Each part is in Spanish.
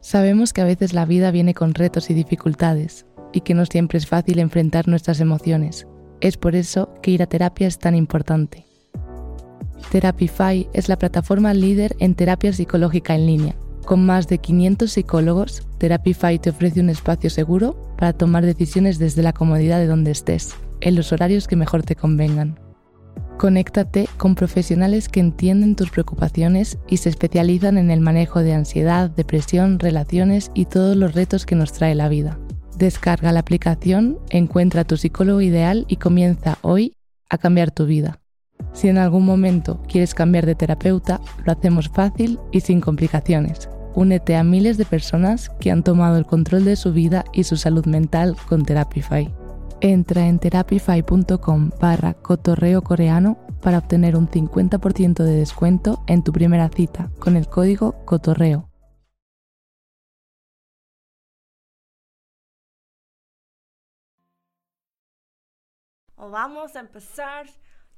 Sabemos que a veces la vida viene con retos y dificultades y que no siempre es fácil enfrentar nuestras emociones. Es por eso que ir a terapia es tan importante. Therapify es la plataforma líder en terapia psicológica en línea. Con más de 500 psicólogos, Therapify te ofrece un espacio seguro para tomar decisiones desde la comodidad de donde estés, en los horarios que mejor te convengan. Conéctate con profesionales que entienden tus preocupaciones y se especializan en el manejo de ansiedad, depresión, relaciones y todos los retos que nos trae la vida. Descarga la aplicación, encuentra a tu psicólogo ideal y comienza hoy a cambiar tu vida. Si en algún momento quieres cambiar de terapeuta, lo hacemos fácil y sin complicaciones. Únete a miles de personas que han tomado el control de su vida y su salud mental con Therapify. Entra en therapify.com barra cotorreo coreano para obtener un 50% de descuento en tu primera cita con el código cotorreo. vamos a empezar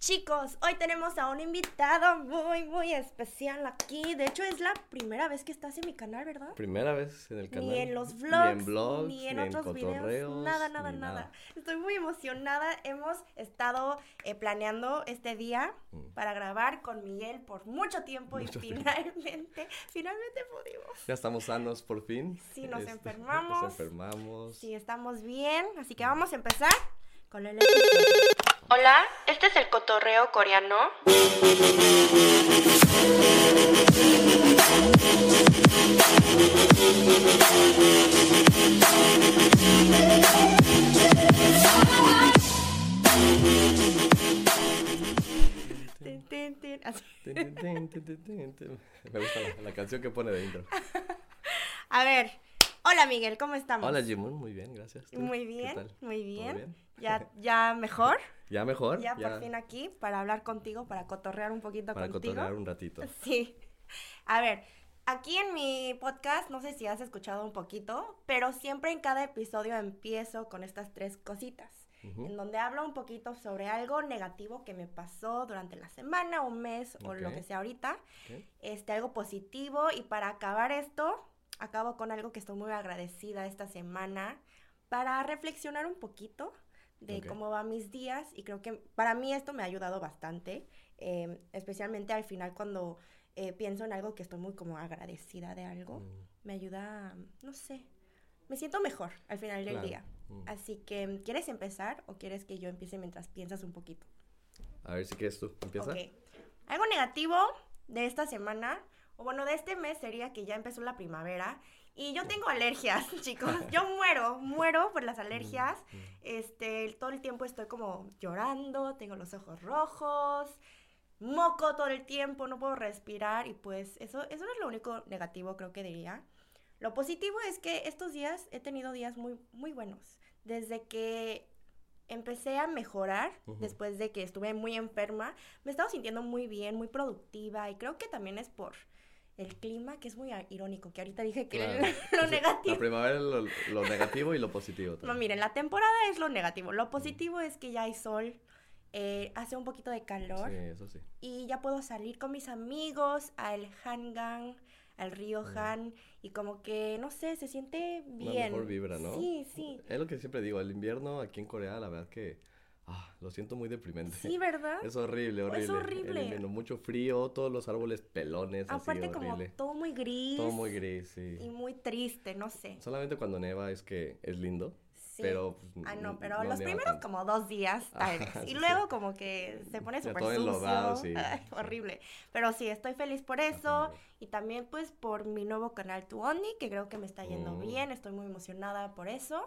Chicos, hoy tenemos a un invitado muy, muy especial aquí. De hecho, es la primera vez que estás en mi canal, ¿verdad? Primera vez en el canal. Ni en los vlogs, ni en, blogs, ni en otros videos. Nada, nada, nada, Estoy muy emocionada. Hemos estado eh, planeando este día mm. para grabar con Miguel por mucho tiempo y finalmente, finalmente pudimos. Ya estamos sanos por fin. Sí, nos este, enfermamos. Nos enfermamos. Sí, estamos bien. Así que vamos a empezar con el Hola, este es el cotorreo coreano. Me gusta la, canción que pone de intro. A ver, hola Miguel, ¿cómo estamos? Hola Jimón, muy bien, gracias. Muy bien, muy bien. ¿Ya, ¿Ya mejor? Ya mejor. Ya, por fin aquí para hablar contigo, para cotorrear un poquito para contigo. Para cotorrear un ratito. Sí. A ver, aquí en mi podcast, no sé si has escuchado un poquito, pero siempre en cada episodio empiezo con estas tres cositas. En donde hablo un poquito sobre algo negativo que me pasó durante la semana, un mes o lo que sea ahorita. Este, algo positivo. Y para acabar esto, acabo con algo que estoy muy agradecida esta semana. Para reflexionar un poquito de cómo van mis días y creo que para mí esto me ha ayudado bastante, em, especialmente al final cuando eh, pienso en algo que estoy muy como agradecida de algo, mm. me ayuda, no sé, me siento mejor al final del día. Mm. Así que, ¿quieres empezar o quieres que yo empiece mientras piensas un poquito? A ver si quieres tú, empieza. Algo negativo de esta semana, o bueno, de este mes sería que ya empezó la primavera y yo tengo alergias, chicos. Yo muero, muero por las alergias. Mm, mm. Este, todo el tiempo estoy como llorando, tengo los ojos rojos, moco todo el tiempo, no puedo respirar y pues eso, eso no es lo único negativo creo que diría. Lo positivo es que estos días he tenido días muy, muy buenos. Desde que empecé a mejorar, después de que estuve muy enferma, me he estado sintiendo muy bien, muy productiva y creo que también es por el clima, que es muy irónico, que ahorita dije que lo, negativo. La primavera es lo, negativo y lo positivo. No, miren, la temporada es lo negativo. Lo positivo es que ya hay sol, eh, hace un poquito de calor. Sí, eso sí. Y ya puedo salir con mis amigos al Hangang, al río Han, y como que, no sé, se siente bien. Una mejor vibra, ¿no? Sí, sí. Es lo que siempre digo, el invierno aquí en Corea, la verdad que Ah, lo siento muy deprimente. Sí, ¿verdad? Es horrible, horrible. Es horrible. mucho frío, todos los árboles pelones. Aparte, como todo muy gris. Todo muy gris, sí. Y muy triste, no sé. Solamente cuando neva es que es lindo. Sí. Pero. Pues, ah, no, pero los primeros como dos días, tal y luego como que se pone súper sucio. sí. horrible. Pero sí, estoy feliz por eso. Y también, pues, por mi nuevo canal Tuoni, que creo que me está yendo mm. bien. Estoy muy emocionada por eso.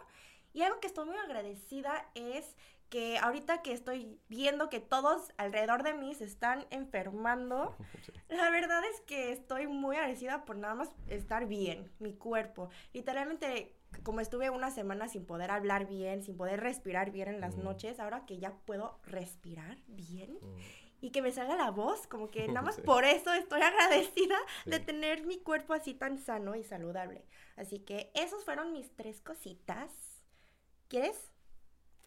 Y algo que estoy muy agradecida es que ahorita que estoy viendo que todos alrededor de mí se están enfermando, la verdad es que estoy muy agradecida por nada más estar bien, mi cuerpo. Literalmente, como estuve una semana sin poder hablar bien, sin poder respirar bien en las noches, ahora que ya puedo respirar bien. Mm. Y que me salga la voz, como que nada más por eso estoy agradecida de tener mi cuerpo así tan sano y saludable. Así que esos fueron mis tres cositas. ¿Quieres?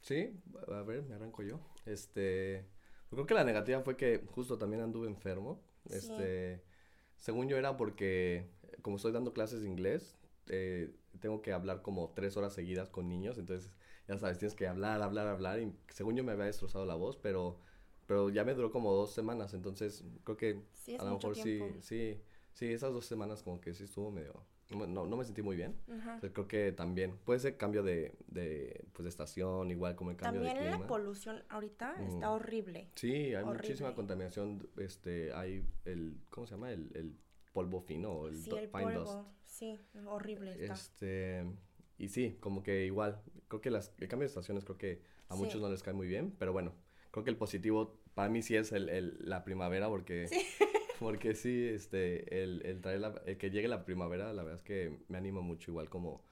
Sí, a ver, me arranco yo. Este, creo que la negativa fue que justo también anduve enfermo. Este, según yo era porque como estoy dando clases de inglés, eh, tengo que hablar como tres horas seguidas con niños, entonces ya sabes, tienes que hablar, hablar, hablar. Y según yo me había destrozado la voz, pero, pero ya me duró como dos semanas, entonces creo que a lo mejor sí, sí, sí, esas dos semanas como que sí estuvo medio no, no me sentí muy bien. creo que también puede ser cambio de, de, pues, de estación, igual como el cambio de clima. También la polución ahorita está horrible. Sí, hay muchísima contaminación. Este, hay el, ¿cómo se llama? El, el polvo fino, el, sí, el polvo. Sí, horrible está. Este, y sí, como que igual, creo que las, el cambio de estaciones creo que a muchos no les cae muy bien, pero bueno, creo que el positivo para mí sí es el, el la primavera porque... Sí. Porque sí, este, el, el traer la, el que llegue la primavera, la verdad es que me anima mucho igual como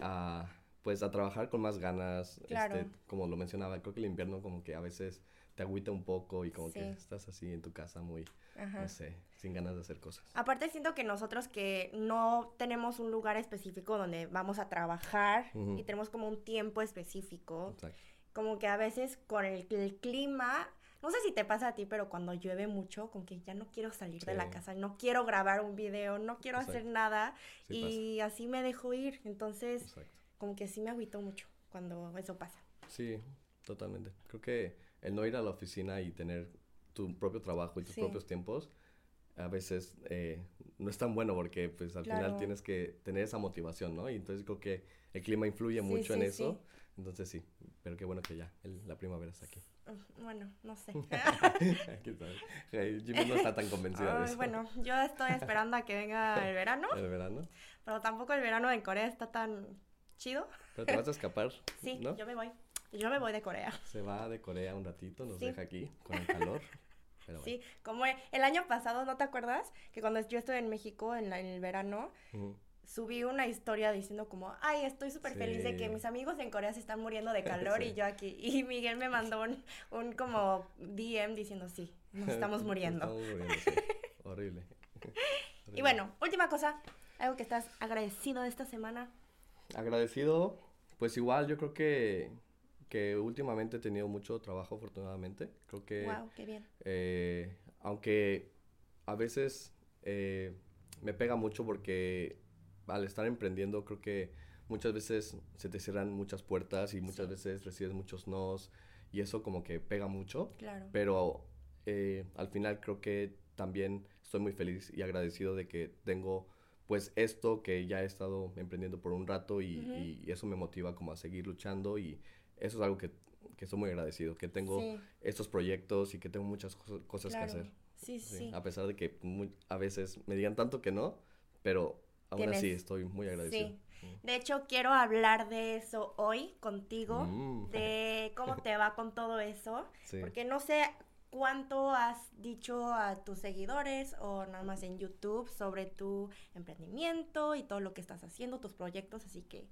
a, pues a trabajar con más ganas, este, como lo mencionaba, creo que el invierno como que a veces te agüita un poco y como que estás así en tu casa muy, no sé, sin ganas de hacer cosas. Aparte siento que nosotros que no tenemos un lugar específico donde vamos a trabajar y tenemos como un tiempo específico, como que a veces con el, el clima no sé si te pasa a ti, pero cuando llueve mucho, como que ya no quiero salir de la casa, no quiero grabar un video, no quiero hacer nada y así me dejo ir. Entonces, como que sí me agüito mucho cuando eso pasa. Sí, totalmente. Creo que el no ir a la oficina y tener tu propio trabajo y tus propios tiempos, a veces eh, no es tan bueno porque pues al final tienes que tener esa motivación, ¿no? Y entonces creo que el clima influye mucho en eso. Entonces sí, pero qué bueno que ya la primavera está aquí. Bueno, no sé. Jimmy no está tan convencida de eso. Bueno, yo estoy esperando a que venga el verano. El verano. Pero tampoco el verano en Corea está tan chido. Pero te vas a escapar. Sí, yo me voy. Yo me voy de Corea. Se va de Corea un ratito, nos deja aquí con el calor. Sí, como el año pasado, ¿no te acuerdas? Que cuando yo estuve en México en, el verano, subí una historia diciendo como, ay, estoy súper feliz de que mis amigos en Corea se están muriendo de calor y yo aquí. Y Miguel me mandó un, un como DM diciendo, sí, nos estamos muriendo. Horrible. Y bueno, última cosa, algo que estás agradecido de esta semana. Agradecido, pues igual yo creo que, que últimamente he tenido mucho trabajo afortunadamente. Creo que... Wow, qué bien. Eh, aunque a veces eh, me pega mucho porque al estar emprendiendo creo que muchas veces se te cierran muchas puertas y muchas veces recibes muchos nos y eso como que pega mucho. Claro. Pero eh, al final creo que también estoy muy feliz y agradecido de que tengo pues esto que ya he estado emprendiendo por un rato y, eso me motiva como a seguir luchando y eso es algo que, que estoy muy agradecido, que tengo estos proyectos y que tengo muchas cosas que hacer. Sí, sí, A pesar de que a veces me digan tanto que no, pero Aún así, estoy muy agradecido. Sí. De hecho, quiero hablar de eso hoy contigo, mm. de cómo te va con todo eso, porque no sé cuánto has dicho a tus seguidores o nada más en YouTube sobre tu emprendimiento y todo lo que estás haciendo, tus proyectos, así que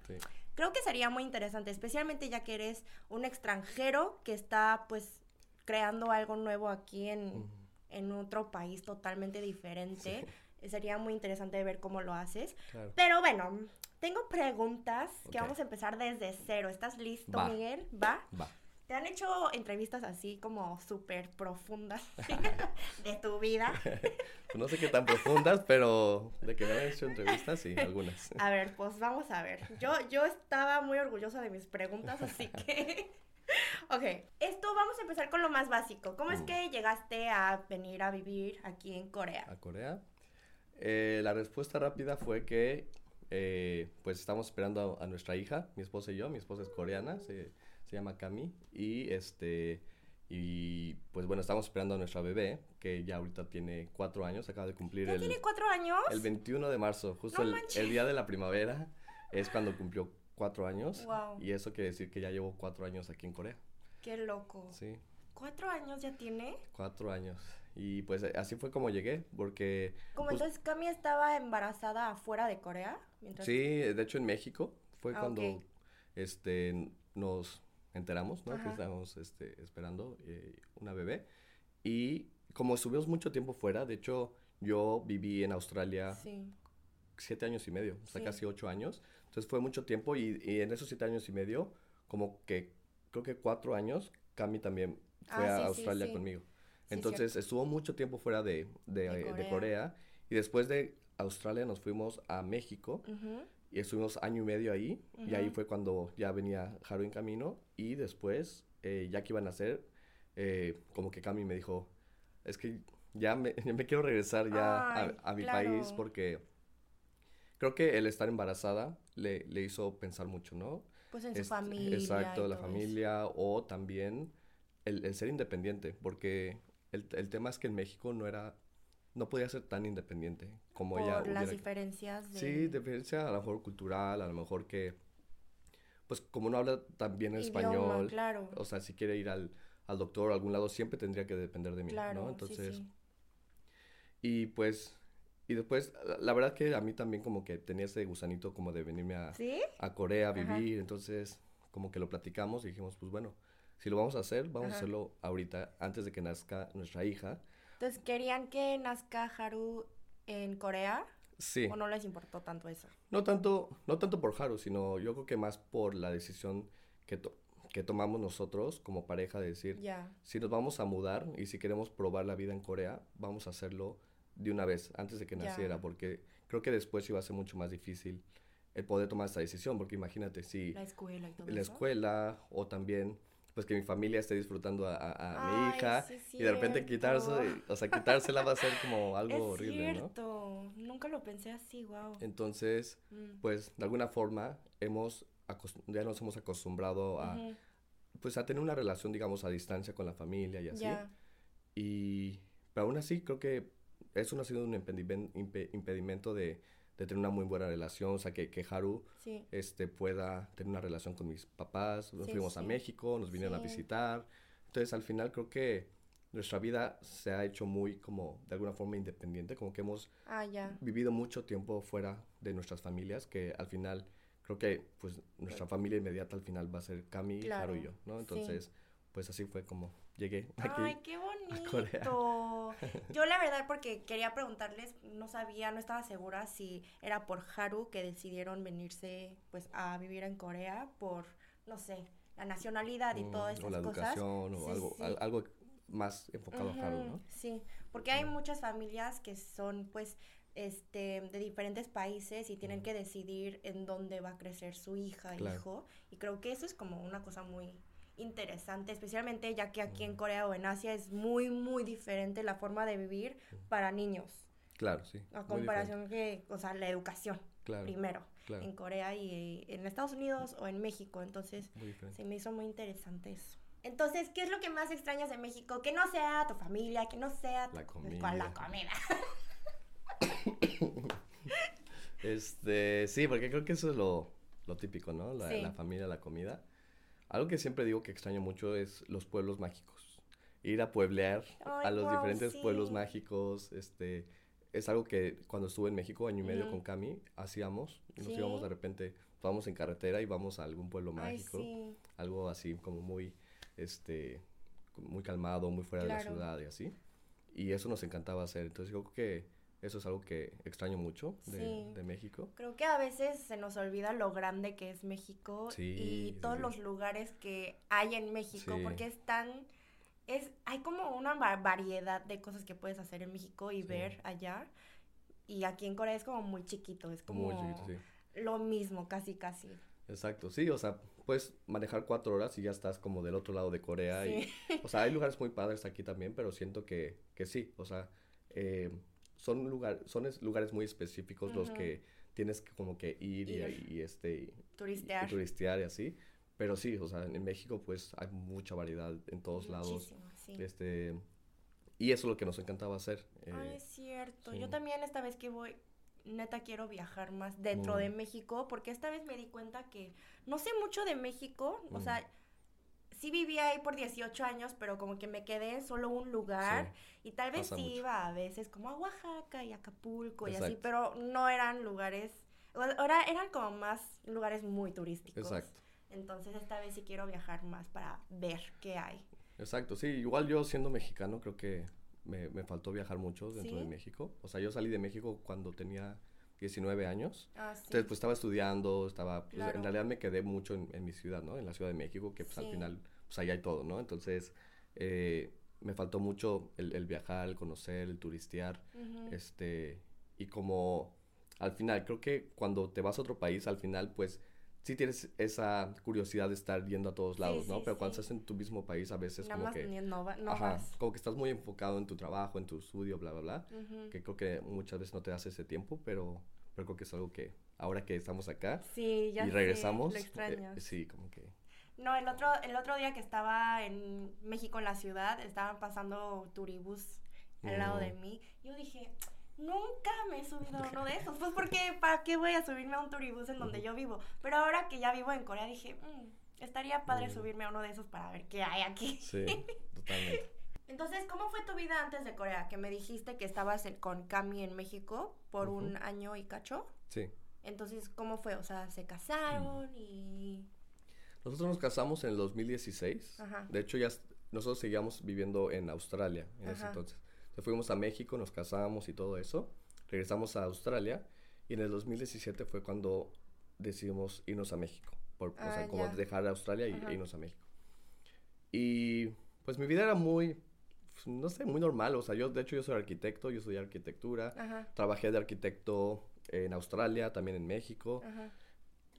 creo que sería muy interesante, especialmente ya que eres un extranjero que está pues creando algo nuevo aquí en, en otro país totalmente diferente. Sería muy interesante ver cómo lo haces. Pero bueno, tengo preguntas que vamos a empezar desde cero. ¿Estás listo, Miguel? ¿Va? Va. ¿Te han hecho entrevistas así como súper profundas de tu vida? no sé qué tan profundas, pero de que me han hecho entrevistas, sí, algunas. A ver, pues vamos a ver. Yo, yo estaba muy orgullosa de mis preguntas, así que... ok, esto vamos a empezar con lo más básico. ¿Cómo es mm. que llegaste a venir a vivir aquí en Corea? ¿A Corea? Eh, la respuesta rápida fue que eh, pues estamos esperando a, nuestra hija, mi esposa y yo, mi esposa es coreana, se, se, llama Cami, y este, y pues bueno, estamos esperando a nuestra bebé, que ya ahorita tiene cuatro años, acaba de cumplir ¿Ya el... tiene cuatro años? El 21 de marzo, justo el, el, día de la primavera, es cuando cumplió cuatro años, y eso quiere decir que ya llevo cuatro años aquí en Corea. Qué loco. Sí. ¿Cuatro años ya tiene? Cuatro años. Y pues así fue como llegué, porque... ¿Como entonces Cami estaba embarazada afuera de Corea? Sí, de hecho en México fue ah, cuando este, nos enteramos, ¿no? Que estábamos este, esperando eh, una bebé. Y como estuvimos mucho tiempo fuera, de hecho yo viví en Australia siete años y medio, o sea, casi ocho años. Entonces fue mucho tiempo y, y, en esos siete años y medio, como que creo que cuatro años, Cami también fue ah, a Australia conmigo. Entonces estuvo mucho tiempo fuera de, de, Corea. Y después de Australia nos fuimos a México. y estuvimos año y medio ahí. Y ahí fue cuando ya venía Haru en camino. Y después, eh, ya que iban a hacer, eh, como que Cami me dijo, es que ya me, me quiero regresar ya a, mi país porque creo que el estar embarazada le, le hizo pensar mucho, ¿no? Pues en su familia. Exacto, la familia o también el, el, ser independiente, porque el, el, tema es que en México no era, no podía ser tan independiente como ella. Por las diferencias de... Sí, diferencia a lo mejor cultural, a lo mejor que, pues como no habla tan bien español, claro. o sea, si quiere ir al, al doctor a algún lado, siempre tendría que depender de mí, ¿no? Entonces, y pues, y después, la, verdad que a mí también como que tenía ese gusanito como de venirme a, a Corea a vivir, entonces como que lo platicamos y dijimos, pues bueno, si lo vamos a hacer, vamos a hacerlo ahorita, antes de que nazca nuestra hija. Entonces, ¿querían que nazca Haru en Corea? Sí. ¿O no les importó tanto eso? No tanto, no tanto por Haru, sino yo creo que más por la decisión que, que tomamos nosotros como pareja de decir, si nos vamos a mudar y si queremos probar la vida en Corea, vamos a hacerlo de una vez, antes de que naciera, porque creo que después iba a ser mucho más difícil el poder tomar esta decisión, porque imagínate si... La escuela y todo La escuela, o también pues que mi familia esté disfrutando a, a, mi hija y de repente quitarse, o sea, quitársela va a ser como algo es horrible, cierto. Nunca lo pensé así, wow. Entonces, mm. pues de alguna forma hemos ya nos hemos acostumbrado a pues a tener una relación digamos a distancia con la familia y así. Y pero aún así creo que eso no ha sido un impedimento de de tener una muy buena relación, o sea, que, que Haru este, pueda tener una relación con mis papás. Nos fuimos a México, nos vinieron a visitar. Entonces, al final creo que nuestra vida se ha hecho muy como de alguna forma independiente, como que hemos ah, vivido mucho tiempo fuera de nuestras familias, que al final creo que pues nuestra familia inmediata al final va a ser Cami, Haru y yo, ¿no? Entonces, pues así fue como llegué aquí. Ay, qué bonito. Yo la verdad porque quería preguntarles, no sabía, no estaba segura si era por Haru que decidieron venirse pues a vivir en Corea por no sé, la nacionalidad y mm, todas esas o la educación o algo algo más enfocado a Haru, ¿no? Sí, porque hay muchas familias que son pues este, de diferentes países y tienen que decidir en dónde va a crecer su hija, hijo, y creo que eso es como una cosa muy interesante, especialmente ya que aquí en Corea o en Asia es muy, muy diferente la forma de vivir para niños. Claro, sí. A comparación que, o sea, la educación primero en Corea y en Estados Unidos o en México. Entonces, se me hizo muy interesante eso. Entonces, ¿qué es lo que más extrañas de México? Que no sea tu familia, que no sea la comida. la comida. este, sí, porque creo que eso es lo, lo típico, ¿no? La, la familia, la comida. Algo que siempre digo que extraño mucho es los pueblos mágicos. Ir a pueblear a los diferentes pueblos mágicos, este, es algo que cuando estuve en México, año y medio con Cami, hacíamos. Nos íbamos de repente, vamos en carretera y vamos a algún pueblo mágico. Algo así como muy, este, muy calmado, muy fuera de la ciudad y así. Y eso nos encantaba hacer. Entonces yo creo que eso es algo que extraño mucho de, México. Creo que a veces se nos olvida lo grande que es México y todos los lugares que hay en México, porque es tan... Es, hay como una variedad de cosas que puedes hacer en México y ver allá. Y aquí en Corea es como muy chiquito, es como lo mismo, casi, casi. Exacto, sí, o sea, puedes manejar cuatro horas y ya estás como del otro lado de Corea. Y, o sea, hay lugares muy padres aquí también, pero siento que, que sí, o sea, eh, son, lugar, son lugares muy específicos los que tienes que como que ir, Y, este... Turistear. Y, turistear y así. Pero sí, o sea, en México pues hay mucha variedad en todos lados. Sí. Este, y eso es lo que nos encantaba hacer. Eh, es cierto. Yo también esta vez que voy, neta quiero viajar más dentro de México, porque esta vez me di cuenta que no sé mucho de México, o sea sí vivía ahí por 18 años, pero como que me quedé en solo un lugar y tal vez sí iba a veces como a Oaxaca y Acapulco y así, pero no eran lugares, ahora eran como más lugares muy turísticos. Exacto. Entonces esta vez sí quiero viajar más para ver qué hay. Exacto, sí, igual yo siendo mexicano creo que me, me faltó viajar mucho dentro de México. O sea, yo salí de México cuando tenía 19 años. Ah, sí. Entonces, pues estaba estudiando, estaba, pues, en realidad me quedé mucho en, en, mi ciudad, ¿no? En la Ciudad de México, que pues al final, pues allá hay todo, ¿no? Entonces, eh, me faltó mucho el, el, viajar, el conocer, el turistear, este, y como al final, creo que cuando te vas a otro país, al final, pues sí tienes esa curiosidad de estar yendo a todos lados, ¿no? Pero cuando estás en tu mismo país, a veces como que... No, no ajá, como que estás muy enfocado en tu trabajo, en tu estudio, bla, bla, bla. Que creo que muchas veces no te das ese tiempo, pero, pero creo que es algo que ahora que estamos acá y regresamos, eh, sí, como que... No, el otro, el otro día que estaba en México, en la ciudad, estaban pasando turibús al lado de mí. Yo dije, Nunca me he subido a uno de esos. Pues porque, ¿para qué voy a subirme a un turibús en donde yo vivo? Pero ahora que ya vivo en Corea dije, mm, estaría padre subirme a uno de esos para ver qué hay aquí. Sí, totalmente. Entonces, ¿cómo fue tu vida antes de Corea? Que me dijiste que estabas con Cami en México por un año y cacho. Sí. Entonces, ¿cómo fue? O sea, ¿se casaron y...? Nosotros nos casamos en el 2016. Ajá. De hecho, ya nosotros seguíamos viviendo en Australia en ese entonces fuimos a México, nos casamos y todo eso. Regresamos a Australia y en el 2017 fue cuando decidimos irnos a México. Por, o sea, ah, como dejar Australia y irnos a México. Y pues mi vida era muy, no sé, muy normal. O sea, yo, de hecho, yo soy arquitecto, yo estudié arquitectura. Trabajé de arquitecto en Australia, también en México.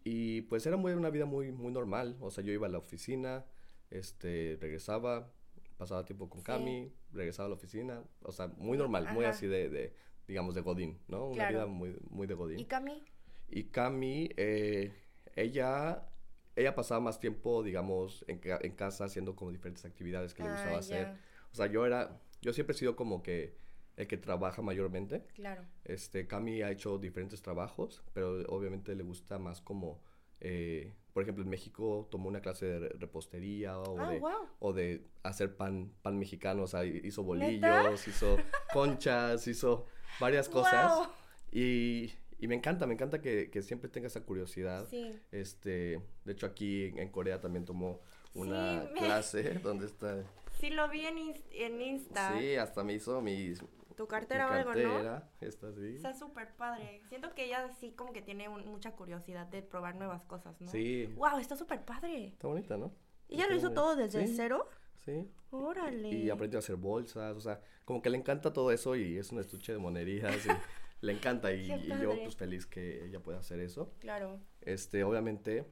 Y pues era muy, una vida muy, muy normal. O sea, yo iba a la oficina, este, regresaba, pasaba tiempo con Cami, regresaba a la oficina, o sea, muy normal, muy así de, de, digamos, de Godín, ¿no? Una vida muy, muy de Godín. ¿Y Cami? Y Cami, eh, ella, ella pasaba más tiempo, digamos, en, en, casa haciendo como diferentes actividades que le ah, gustaba hacer. O sea, yo era, yo siempre he sido como que el que trabaja mayormente. Claro. Este, Cami ha hecho diferentes trabajos, pero obviamente le gusta más como eh, por ejemplo, en México tomó una clase de repostería o, ah, de, o de hacer pan, pan mexicano, o sea, hizo bolillos, hizo conchas, hizo varias cosas. Y, y, me encanta, me encanta que, que, siempre tenga esa curiosidad. Este, de hecho, aquí en, Corea también tomó una clase donde está... Sí, lo vi en, en Insta. Sí, hasta me hizo mis, tu cartera o algo, ¿no? Esta sí. Está súper padre. Siento que ella sí como que tiene mucha curiosidad de probar nuevas cosas, ¿no? Sí. Wow, está súper padre. Está bonita, ¿no? ¿Y ella lo hizo todo desde cero? Sí. Órale. Y aprendió a hacer bolsas, o sea, como que le encanta todo eso y es un estuche de monerías y le encanta y, yo pues feliz que ella pueda hacer eso. Claro. Este, obviamente,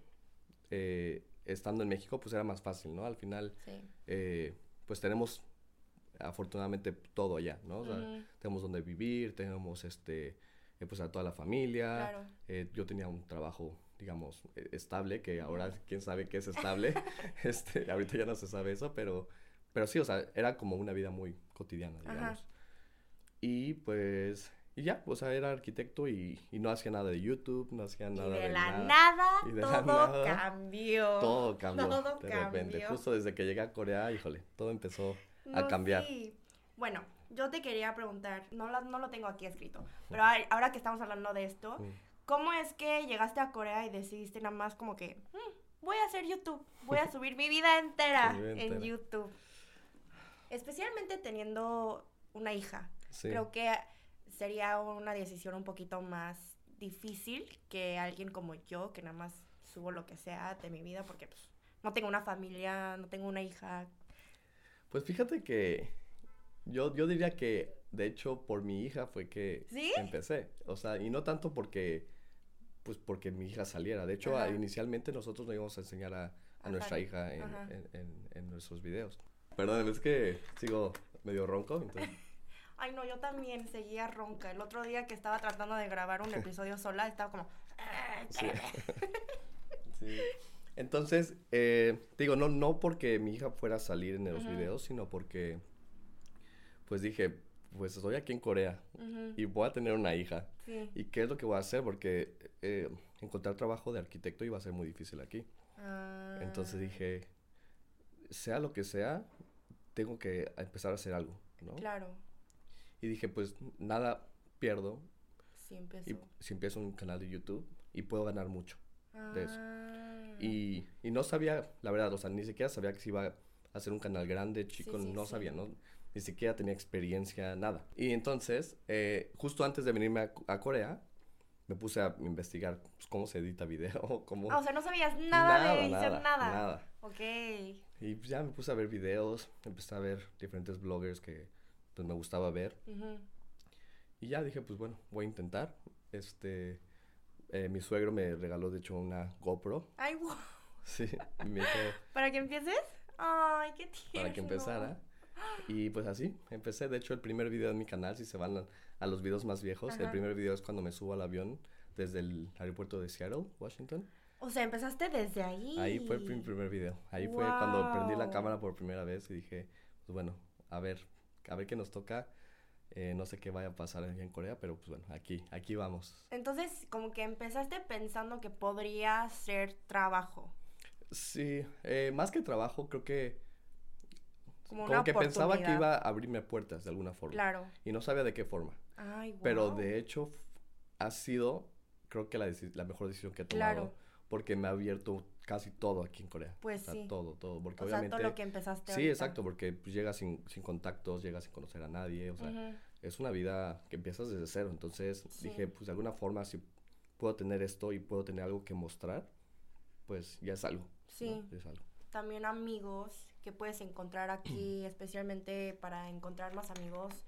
eh, estando en México pues era más fácil, ¿no? Al final, sí. eh, pues tenemos afortunadamente todo allá, ¿no? O sea, tenemos donde vivir, tenemos este, eh, pues a toda la familia. Claro. Eh, yo tenía un trabajo, digamos, eh, estable, que ahora quién sabe qué es estable. este, ahorita ya no se sabe eso, pero, pero sí, o sea, era como una vida muy cotidiana, digamos. Y pues, y ya, o sea, era arquitecto y, y, no hacía nada de YouTube, no hacía nada de, de la nada. y de todo la nada, cambió. Todo cambió. Todo de repente, justo desde que llegué a Corea, híjole, todo empezó a cambiar. Bueno, yo te quería preguntar, no, no lo tengo aquí escrito, pero ahora que estamos hablando de esto, ¿cómo es que llegaste a Corea y decidiste nada más como que, mm, voy a hacer YouTube, voy a subir mi vida entera en YouTube? Especialmente teniendo una hija. Creo que sería una decisión un poquito más difícil que alguien como yo, que nada más subo lo que sea de mi vida, porque pues, no tengo una familia, no tengo una hija pues fíjate que yo, yo diría que, de hecho, por mi hija fue que empecé. O sea, y no tanto porque, pues porque mi hija saliera. De hecho, inicialmente nosotros no íbamos a enseñar a, nuestra hija en, nuestros videos. Perdón, es que sigo medio ronco, entonces... Ay, no, yo también seguía ronca. El otro día que estaba tratando de grabar un episodio sola, estaba como... sí. sí. Entonces, eh, digo, no, no porque mi hija fuera a salir en los videos, sino porque, pues dije, pues estoy aquí en Corea y voy a tener una hija. ¿Y qué es lo que voy a hacer? Porque eh, encontrar trabajo de arquitecto iba a ser muy difícil aquí. Ah. Entonces dije, sea lo que sea, tengo que empezar a hacer algo, ¿no? Claro. Y dije, pues nada pierdo. Si empiezo. Y, si empiezo un canal de YouTube y puedo ganar mucho de eso. Y, y, no sabía, la verdad, o sea, ni siquiera sabía que se iba a hacer un canal grande, chico, no sabía, ¿no? Ni siquiera tenía experiencia, nada. Y entonces, eh, justo antes de venirme a, Corea, me puse a investigar pues, cómo se edita video, cómo... Ah, o sea, no sabías nada, de edición, nada. Nada. Ok. Y pues, ya me puse a ver videos, empecé a ver diferentes bloggers que pues me gustaba ver. Y ya dije, pues bueno, voy a intentar. este, eh, mi suegro me regaló, de hecho, una GoPro. Ay, wow. Sí, me ¿Para que empieces? Ay, qué tierno. Para que empezara. Y pues así, empecé. De hecho, el primer video en mi canal, si se van a, los videos más viejos, el primer video es cuando me subo al avión desde el aeropuerto de Seattle, Washington. O sea, empezaste desde ahí. Ahí fue el primer video. Ahí fue cuando prendí la cámara por primera vez y dije, pues bueno, a ver, a ver qué nos toca. Eh, no sé qué vaya a pasar en Corea, pero pues bueno, aquí, aquí vamos. Entonces, como que empezaste pensando que podría ser trabajo. Sí, eh, más que trabajo, creo que como, que pensaba que iba a abrirme puertas de alguna forma. Claro. Y no sabía de qué forma. Ay, Pero de hecho ha sido, creo que la, la mejor decisión que he tomado. Claro. Porque me ha abierto casi todo aquí en Corea. Pues sí. Todo, todo. Porque obviamente. todo lo que empezaste. Sí, exacto, porque pues, llegas sin, sin contactos, llegas sin conocer a nadie. O sea, es una vida que empiezas desde cero. Entonces dije, pues de alguna forma, si puedo tener esto y puedo tener algo que mostrar, pues ya es algo. Sí. Es algo. También amigos que puedes encontrar aquí, especialmente para encontrar más amigos,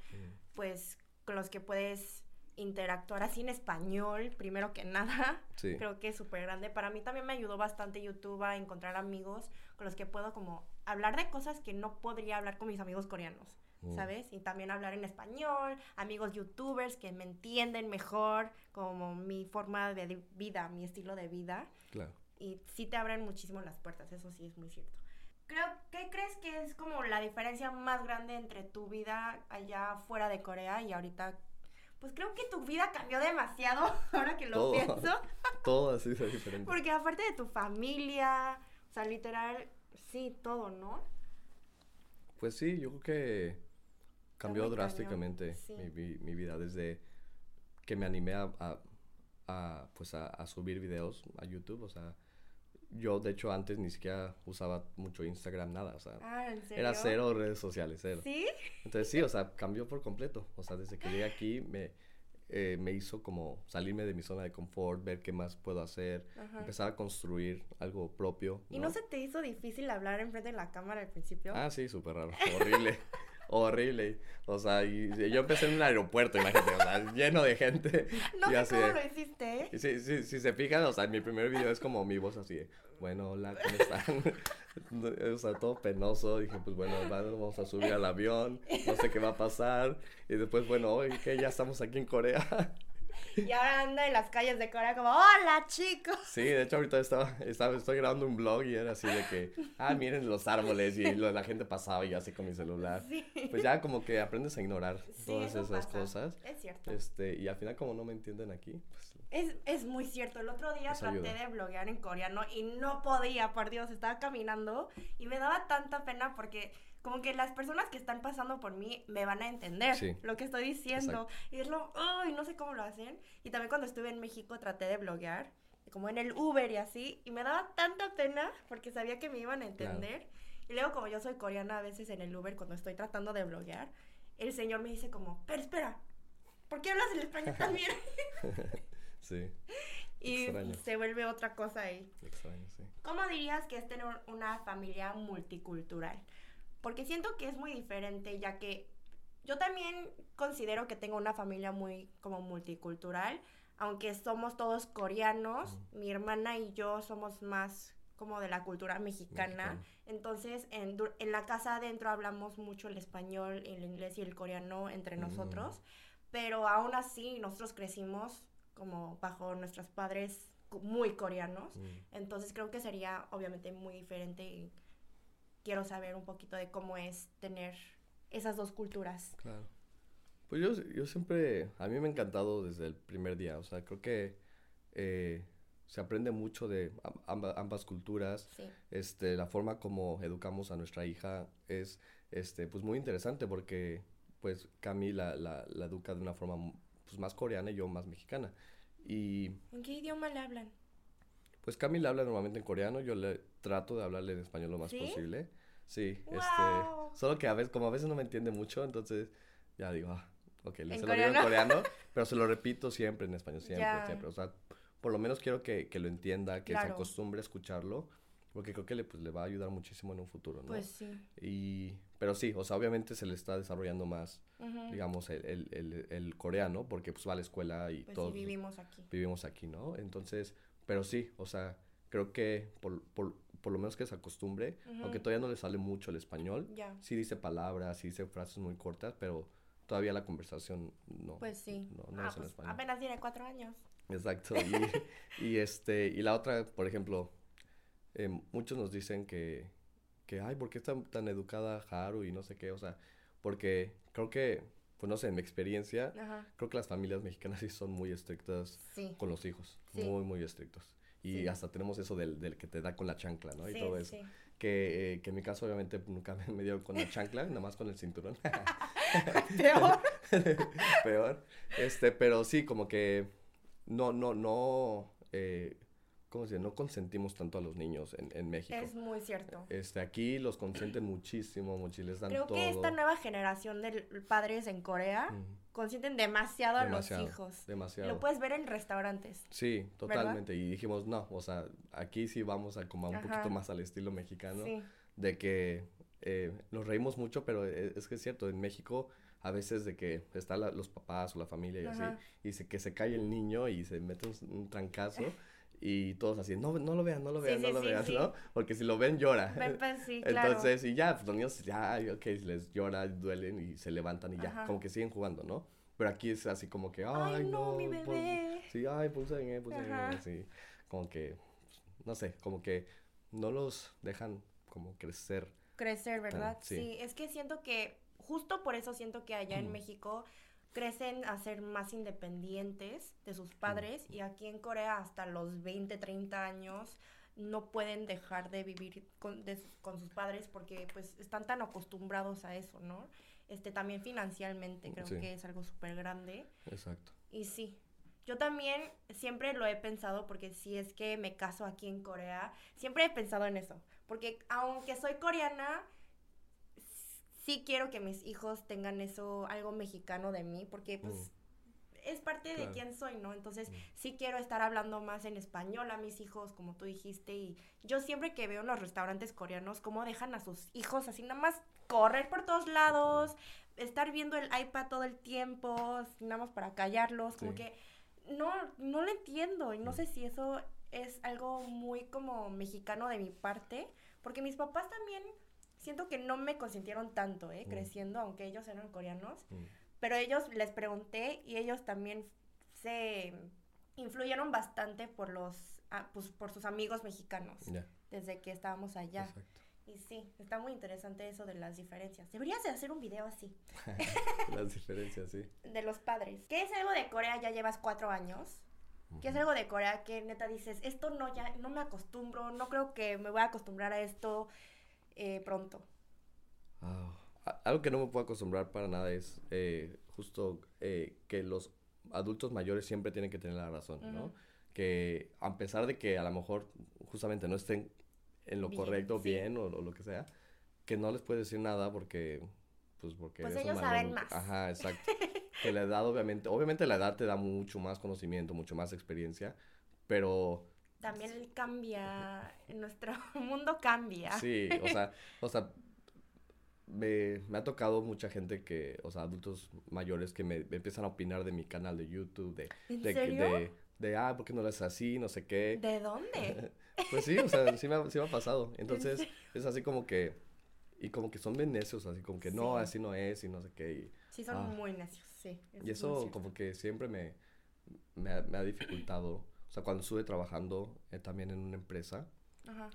pues con los que puedes interactuar así en español, primero que nada. Creo que es súper grande. Para mí también me ayudó bastante YouTube a encontrar amigos con los que puedo como hablar de cosas que no podría hablar con mis amigos coreanos, mm. ¿sabes? Y también hablar en español, amigos youtubers que me entienden mejor, como mi forma de vida, mi estilo de vida. Claro. Y sí te abren muchísimo las puertas, eso sí es muy cierto. Creo, ¿qué crees que es como la diferencia más grande entre tu vida allá fuera de Corea y ahorita? Pues creo que tu vida cambió demasiado ahora que lo pienso. todo así es diferente. Porque aparte de tu familia, o sea, literal, sí, todo, ¿no? Pues sí, yo creo que cambió drásticamente mi, mi, vida desde que me animé a, a, pues a, a subir videos a YouTube, o sea, yo de hecho antes ni siquiera usaba mucho Instagram, nada, o sea, ah, era cero redes sociales, cero. ¿Sí? Entonces sí, o sea, cambió por completo, o sea, desde que llegué aquí me, eh, me hizo como salirme de mi zona de confort, ver qué más puedo hacer, empezar a construir algo propio. ¿Y no se te hizo difícil hablar enfrente de la cámara al principio? Ah, sí, súper raro, horrible. horrible. O sea, y, yo empecé en un aeropuerto, imagínate, o sea, lleno de gente. No sé cómo lo hiciste. Y si, si, si, se fijan, o sea, en mi primer video es como mi voz así, bueno, hola, ¿cómo están? o sea, todo penoso. Dije, pues bueno, vamos a subir al avión, no sé qué va a pasar. Y después, bueno, hoy que ya estamos aquí en Corea. Y ahora anda en las calles de Corea como, hola chicos. Sí, de hecho ahorita estaba, estaba, estoy grabando un blog y era así de que, ah, miren los árboles y la gente pasaba y así con mi celular. Sí. Pues ya como que aprendes a ignorar todas esas cosas. Es cierto. Este, y al final como no me entienden aquí, pues... Es, es muy cierto. El otro día traté de bloguear en coreano y no podía, por Dios, estaba caminando y me daba tanta pena porque como que las personas que están pasando por mí me van a entender lo que estoy diciendo. Y es lo, ay, no sé cómo lo hacen. Y también cuando estuve en México traté de bloguear, como en el Uber y así, y me daba tanta pena porque sabía que me iban a entender. Y luego como yo soy coreana a veces en el Uber cuando estoy tratando de bloguear, el señor me dice como, pero espera, ¿por qué hablas el español también? sí. Y se vuelve otra cosa ahí. Extraño, sí. ¿Cómo dirías que es tener una familia multicultural? Porque siento que es muy diferente, ya que yo también considero que tengo una familia muy como multicultural, aunque somos todos coreanos, mi hermana y yo somos más como de la cultura mexicana. Entonces, en, en, la casa adentro hablamos mucho el español, el inglés y el coreano entre mm. nosotros, pero aún así nosotros crecimos como bajo nuestros padres muy coreanos. Mm. Entonces, creo que sería obviamente muy diferente quiero saber un poquito de cómo es tener esas dos culturas. Claro. Pues yo, yo siempre, a mí me ha encantado desde el primer día, o sea, creo que eh, se aprende mucho de ambas culturas, sí. este, la forma como educamos a nuestra hija es, este, pues muy interesante porque, pues, Cami la, la, educa de una forma, pues, más coreana y yo más mexicana. Y... ¿En qué idioma le hablan? Pues Cami le habla normalmente en coreano, yo le trato de hablarle en español lo más posible. Sí, este, solo que a veces, como a veces no me entiende mucho, entonces ya digo, ah, ok, le se lo digo en coreano, pero se lo repito siempre en español, siempre, siempre. O sea, por lo menos quiero que, que lo entienda, que se acostumbre a escucharlo, porque creo que le, pues, le va a ayudar muchísimo en un futuro, ¿no? Pues sí. Y, pero sí, o sea, obviamente se le está desarrollando más, digamos, el, el, el, el, coreano, porque pues va a la escuela y pues todos... Sí, vivimos aquí. Vivimos aquí, ¿no? Entonces, pero sí, o sea, creo que por, por, por lo menos que se acostumbre, aunque todavía no le sale mucho el español, sí dice palabras, sí dice frases muy cortas, pero todavía la conversación no. Pues sí. No, no ah, es en pues español. Apenas tiene cuatro años. Exacto. Y, y, este, y la otra, por ejemplo, eh, muchos nos dicen que, que, ay, ¿por qué está tan educada Haru y no sé qué? O sea, porque creo que, pues no sé, en mi experiencia, creo que las familias mexicanas sí son muy estrictas con los hijos. Muy, muy estrictos. Y hasta tenemos eso del, del, que te da con la chancla, ¿no? Y todo eso. Que, eh, que en mi caso, obviamente, nunca me, dio con la chancla, nada más con el cinturón. Peor. Peor. Este, pero sí, como que no, no, no, eh, ¿cómo se dice? No consentimos tanto a los niños en, en, México. Es muy cierto. Este, aquí los consienten muchísimo, mucho, les dan Creo que esta nueva generación de padres en Corea consienten demasiado, a los hijos. Demasiado. Lo puedes ver en restaurantes. Sí, totalmente. Y dijimos, no, o sea, aquí sí vamos a como un poquito más al estilo mexicano. Sí. De que eh, nos reímos mucho, pero e, es, que es cierto, en México a veces de que están los papás o la familia y así, y se, que se cae el niño y se mete un trancazo. Y todos así, no, no lo vean, no lo vean, no lo vean, ¿no? Porque si lo ven, llora. Pues, sí, claro. Entonces, y ya, pues los niños, ya, ok, les llora, duelen y se levantan y ya, como que siguen jugando, ¿no? Pero aquí es así como que, ay, ay no, mi pues, bebé. sí, ay, pues, eh, pues, así. Como que, no sé, como que no los dejan como crecer. Crecer, ¿verdad? sí. es que siento que, justo por eso siento que allá en México crecen a ser más independientes de sus padres y aquí en Corea hasta los 20, 30 años no pueden dejar de vivir con, con sus padres porque pues están tan acostumbrados a eso, ¿no? Este también financieramente creo que es algo súper grande. Exacto. Y sí, yo también siempre lo he pensado porque si es que me caso aquí en Corea, siempre he pensado en eso, porque aunque soy coreana, sí quiero que mis hijos tengan eso, algo mexicano de mí, porque pues mm. es parte de quién soy, ¿no? Entonces mm. sí quiero estar hablando más en español a mis hijos, como tú dijiste, y yo siempre que veo en los restaurantes coreanos cómo dejan a sus hijos así nada más correr por todos lados, estar viendo el iPad todo el tiempo, nada más para callarlos, como que no, no lo entiendo y no mm. sé si eso es algo muy como mexicano de mi parte, porque mis papás también siento que no me consintieron tanto, ¿eh? Mm. Creciendo, aunque ellos eran coreanos. Mm. Pero ellos les pregunté y ellos también se influyeron bastante por los, ah, pues, por sus amigos mexicanos. Desde que estábamos allá. Y sí, está muy interesante eso de las diferencias. Deberías de hacer un video así. las diferencias, sí. De los padres. ¿Qué es algo de Corea? Ya llevas cuatro años. ¿Qué es algo de Corea que neta dices, esto no ya no me acostumbro, no creo que me voy a acostumbrar a esto? Eh, pronto. Ah, algo que no me puedo acostumbrar para nada es eh, justo eh, que los adultos mayores siempre tienen que tener la razón, ¿no? Que a pesar de que a lo mejor justamente no estén en lo correcto, bien o, lo que sea, que no les puedes decir nada porque, pues porque... Pues ellos saben más. Ajá, exacto. que la edad obviamente, obviamente la edad te da mucho más conocimiento, mucho más experiencia, pero también cambia, nuestro mundo cambia. Sí, o sea, o sea, me, me, ha tocado mucha gente que, o sea, adultos mayores que me, empiezan a opinar de mi canal de YouTube, de, de, de, de, ah, ¿por qué no lo haces así? No sé qué. ¿De dónde? pues sí, o sea, sí me, ha, sí me ha pasado. Entonces, es así como que, y como que son bien necios, así como que no, así no es y no sé qué. Y, sí, son ah. muy necios, sí. Y eso como que siempre me, me, ha, me ha dificultado sea, cuando estuve trabajando eh, también en una empresa,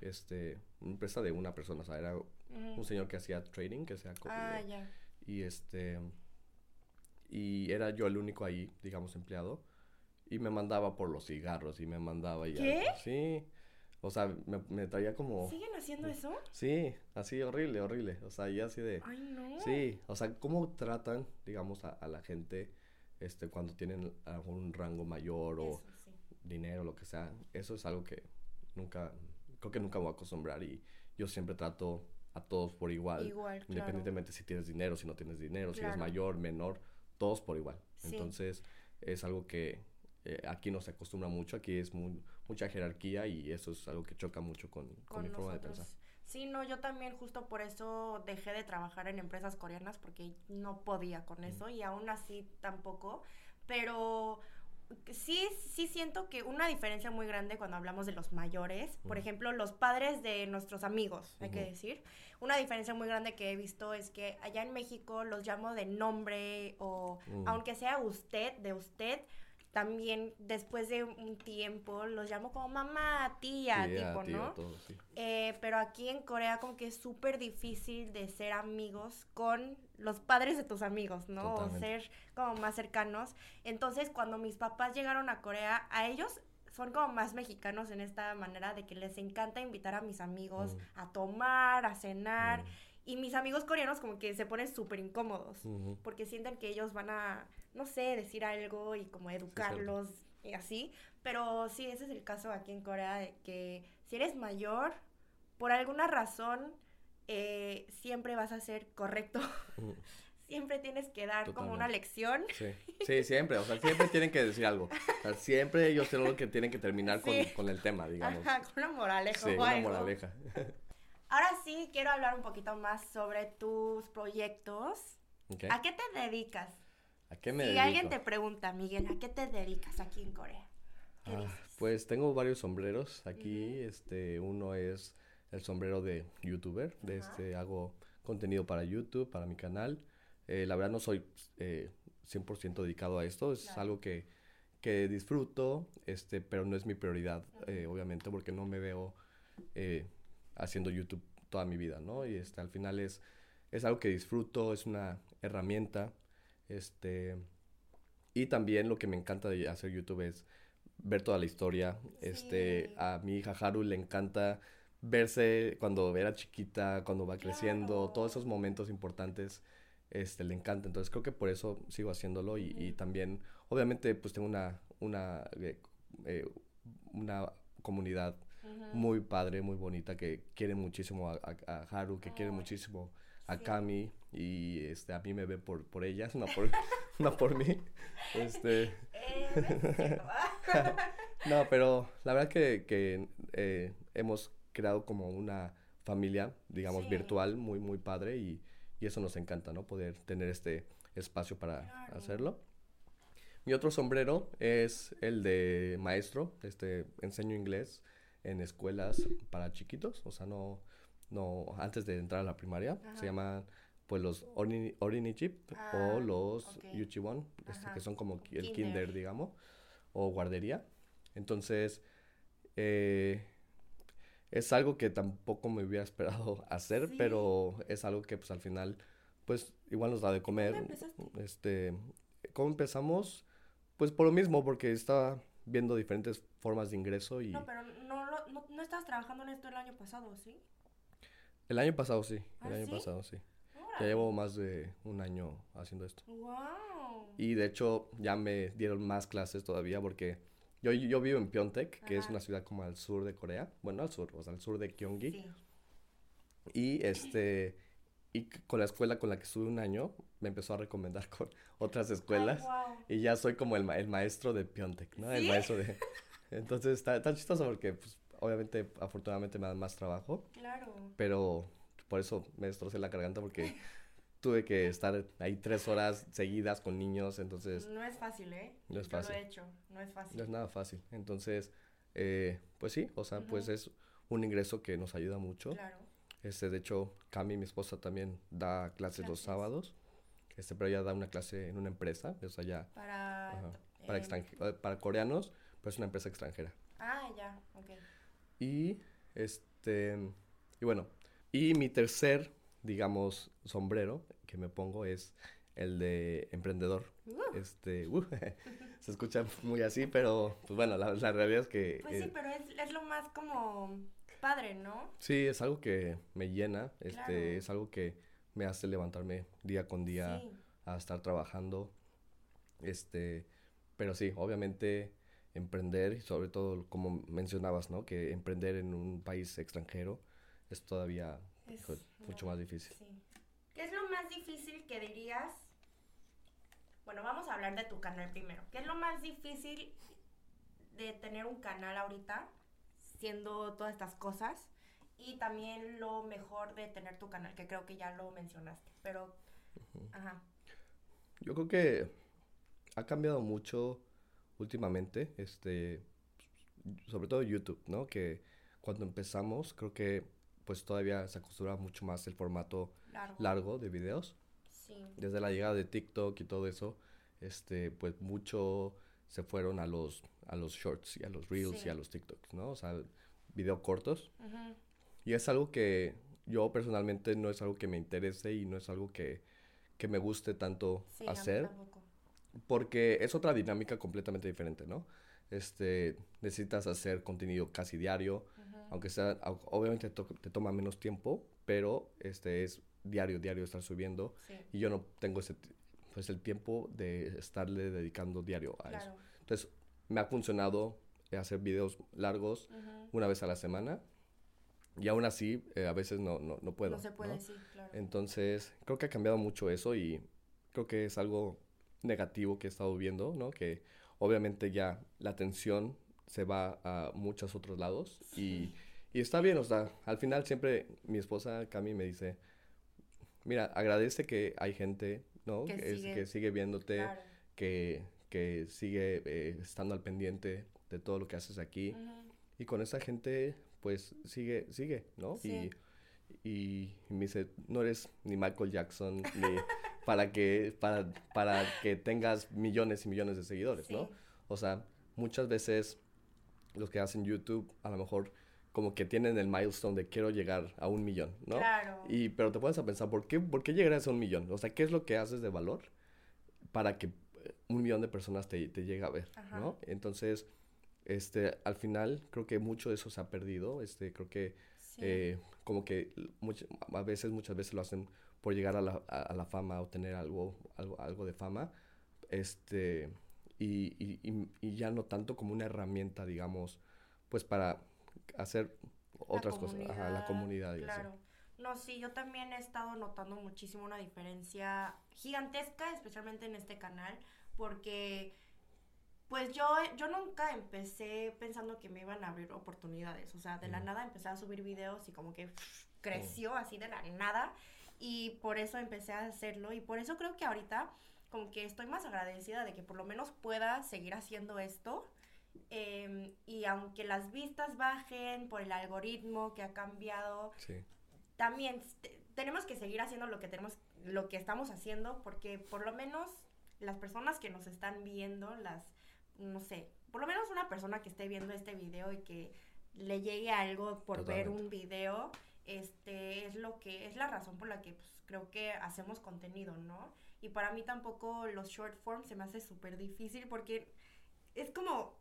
este, una empresa de una persona, o sea, era un señor que hacía trading, que sea... Ah, ya. Y este, y era yo el único ahí, digamos, empleado, y me mandaba por los cigarros y me mandaba y... ¿Qué? sí. O sea, me, me, traía como... ¿Siguen haciendo eso? Sí, así horrible, horrible. O sea, ya así de... Ay, no. Sí, o sea, cómo tratan, digamos, a, a la gente este, cuando tienen algún rango mayor o dinero, lo que sea, eso es algo que nunca, creo que nunca voy a acostumbrar y yo siempre trato a todos por igual. Igual, Independientemente si tienes dinero, si no tienes dinero, si eres mayor, menor, todos por igual. Entonces, es algo que eh, aquí no se acostumbra mucho, aquí es muy, mucha jerarquía y eso es algo que choca mucho con, con, mi forma de pensar. Sí, no, yo también justo por eso dejé de trabajar en empresas coreanas porque no podía con eso y aún así tampoco, pero sí, sí siento que una diferencia muy grande cuando hablamos de los mayores, por ejemplo, los padres de nuestros amigos, hay que decir, una diferencia muy grande que he visto es que allá en México los llamo de nombre o aunque sea usted, de usted, también después de un tiempo los llamo como mamá, tía, tipo, ¿no? Eh, pero aquí en Corea como que es súper difícil de ser amigos con los padres de tus amigos, ¿no? O ser como más cercanos. Entonces cuando mis papás llegaron a Corea, a ellos son como más mexicanos en esta manera de que les encanta invitar a mis amigos mm. a tomar, a cenar. Mm. Y mis amigos coreanos como que se ponen súper incómodos porque sienten que ellos van a no sé, decir algo y como educarlos y así. Pero sí, ese es el caso aquí en Corea, de que si eres mayor, por alguna razón, eh, siempre vas a ser correcto. siempre tienes que dar como una lección. Sí. siempre, o sea, siempre tienen que decir algo. O sea, siempre ellos tienen lo que tienen que terminar con, el tema, digamos. Ajá, con una moraleja. Sí, una moraleja. Ahora sí, quiero hablar un poquito más sobre tus proyectos. ¿A qué te dedicas? ¿A qué me si alguien te pregunta, Miguel, ¿a qué te dedicas aquí en Corea? Ah, pues tengo varios sombreros aquí. Este, uno es el sombrero de youtuber. De este hago contenido para YouTube, para mi canal. Eh, la verdad no soy eh, 100% dedicado a esto. Es algo que, que, disfruto, este, pero no es mi prioridad, eh, obviamente, porque no me veo eh, haciendo YouTube toda mi vida, ¿no? Y este, al final es, es algo que disfruto, es una herramienta este, y también lo que me encanta de hacer YouTube es ver toda la historia. Este, a mi hija Haru le encanta verse cuando era chiquita, cuando va creciendo, todos esos momentos importantes, este, le encanta. Entonces creo que por eso sigo haciéndolo y, también, obviamente, pues tengo una, una, eh, eh, una comunidad muy padre, muy bonita, que quiere muchísimo a, Haru, que quiere muchísimo a Cami y este, a mí me ve por, por ellas, no por, no por mí. Este... Eh, no, pero la verdad que, que eh, hemos creado como una familia, digamos, virtual muy, muy padre y, y, eso nos encanta, ¿no? Poder tener este espacio para hacerlo. Mi otro sombrero es el de maestro, este, enseño inglés en escuelas para chiquitos, o sea, no, no, antes de entrar a la primaria, se llaman pues los Orinijip o ah, los okay. este, que son como el kinder. digamos, o guardería. Entonces, eh, es algo que tampoco me hubiera esperado hacer, pero es algo que pues al final, pues igual nos da de comer. ¿Cómo este, ¿cómo empezamos? Pues por lo mismo, porque estaba viendo diferentes formas de ingreso y... No, pero no, no, no estabas trabajando en esto el año pasado, ¿sí? El año pasado sí, el ¿Ah, año pasado sí. Ya llevo más de un año haciendo esto. Wow. Y de hecho ya me dieron más clases todavía porque yo, yo vivo en Pyeongtaek, que es una ciudad como al sur de Corea. Bueno, al sur, o sea, al sur de Gyeonggi. Sí. Y este y con la escuela con la que estuve un año me empezó a recomendar con otras escuelas y ya soy como el, el maestro de Pyeongtaek, ¿no? El maestro de Entonces está, está chistoso porque pues obviamente, afortunadamente me dan más trabajo. Claro. Pero por eso me destrocé la garganta porque tuve que estar ahí tres horas seguidas con niños, entonces... No es fácil, ¿eh? No es fácil. Yo lo he hecho, no es fácil. No es nada fácil. Entonces, eh, pues sí, o sea, pues es un ingreso que nos ayuda mucho. Claro. Este, de hecho, Cami, mi esposa, también da clases los sábados. Este, pero ella da una clase en una empresa, o sea, ya... Para... para, eh, para coreanos, pues es una empresa extranjera. Ah, ya, ok. Y este, y bueno, y mi tercer, digamos, sombrero que me pongo es el de emprendedor. Uh. Este, uh, se escucha muy así, pero pues bueno, la, realidad es que... Pues sí, eh, pero es, lo más como padre, ¿no? Sí, es algo que me llena, este, es algo que me hace levantarme día con día a estar trabajando, este, pero sí, obviamente emprender y sobre todo como mencionabas, ¿no? Que emprender en un país extranjero es todavía mucho más difícil. ¿Qué es lo más difícil que dirías? Bueno, vamos a hablar de tu canal primero. ¿Qué es lo más difícil de tener un canal ahorita, siendo todas estas cosas, y también lo mejor de tener tu canal, que creo que ya lo mencionaste, pero, ajá. Yo creo que ha cambiado mucho últimamente, este, sobre todo YouTube, ¿no? Que cuando empezamos, creo que pues todavía se acostumbra mucho más el formato largo, de videos. Sí. Desde la llegada de TikTok y todo eso, este, pues mucho se fueron a los, a los shorts y a los reels y a los TikToks, ¿no? O sea, videos cortos. Y es algo que yo personalmente no es algo que me interese y no es algo que, que me guste tanto hacer. Porque es otra dinámica completamente diferente, ¿no? Este, necesitas hacer contenido casi diario, aunque sea, obviamente te toma menos tiempo, pero este es diario, diario estar subiendo. Y yo no tengo ese, pues el tiempo de estarle dedicando diario a eso. Entonces, me ha funcionado hacer videos largos una vez a la semana. Y aún así, eh, a veces no, no, no, puedo. No se puede, sí, claro. Entonces, creo que ha cambiado mucho eso y creo que es algo negativo que he estado viendo, ¿no? Que obviamente ya la atención se va a muchos otros lados y, y, está bien, o sea, al final siempre mi esposa Cami me dice, mira, agradece que hay gente, ¿no? Que, sigue, que sigue viéndote, que, que sigue eh, estando al pendiente de todo lo que haces aquí. Y con esa gente, pues sigue, sigue, ¿no? Y, y, me dice, no eres ni Michael Jackson, ni para que, para, para que tengas millones y millones de seguidores, ¿no? O sea, muchas veces los que hacen YouTube, a lo mejor como que tienen el milestone de quiero llegar a un millón, ¿no? Claro. Y, pero te pones a pensar, ¿por qué, ¿por qué llegarás a un millón? O sea, ¿qué es lo que haces de valor para que eh, un millón de personas te, te llegue a ver, ¿no? Entonces, este, al final creo que mucho de eso se ha perdido, este, creo que eh, como que a veces, muchas veces lo hacen por llegar a la, a, la fama o tener algo, algo, algo de fama, este, y, y, y, ya no tanto como una herramienta, digamos, pues para hacer otras cosas, a la comunidad. Y claro. No, sí, yo también he estado notando muchísimo una diferencia gigantesca, especialmente en este canal, porque pues yo, yo nunca empecé pensando que me iban a abrir oportunidades. O sea, de la nada empecé a subir videos y como que creció así de la nada. Y por eso empecé a hacerlo. Y por eso creo que ahorita como que estoy más agradecida de que por lo menos pueda seguir haciendo esto. Em, y aunque las vistas bajen por el algoritmo que ha cambiado, también tenemos que seguir haciendo lo que tenemos, lo que estamos haciendo, porque por lo menos las personas que nos están viendo, las no sé, por lo menos una persona que esté viendo este video y que le llegue algo por ver un video, este, es lo que, es la razón por la que pues, creo que hacemos contenido, ¿no? Y para mí tampoco los short forms se me hace súper difícil porque es como,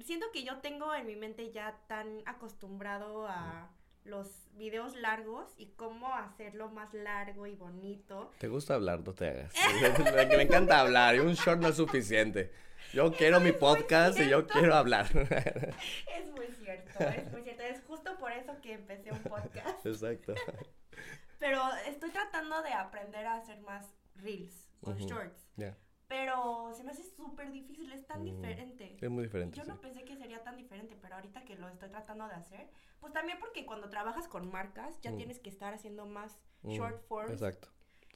siento que yo tengo en mi mente ya tan acostumbrado a los videos largos y cómo hacerlo más largo y bonito. ¿Te gusta hablar? No te hagas. me encanta hablar y un short no es suficiente. Yo quiero mi podcast y yo quiero hablar. Es muy cierto, es muy cierto. Es justo por eso que empecé un podcast. Exacto. Pero estoy tratando de aprender a hacer más reels o shorts. Pero se me hace súper difícil, es tan diferente. Es muy diferente. Yo no pensé que sería tan diferente, pero ahorita que lo estoy tratando de hacer, pues también porque cuando trabajas con marcas ya tienes que estar haciendo más short forms. Exacto.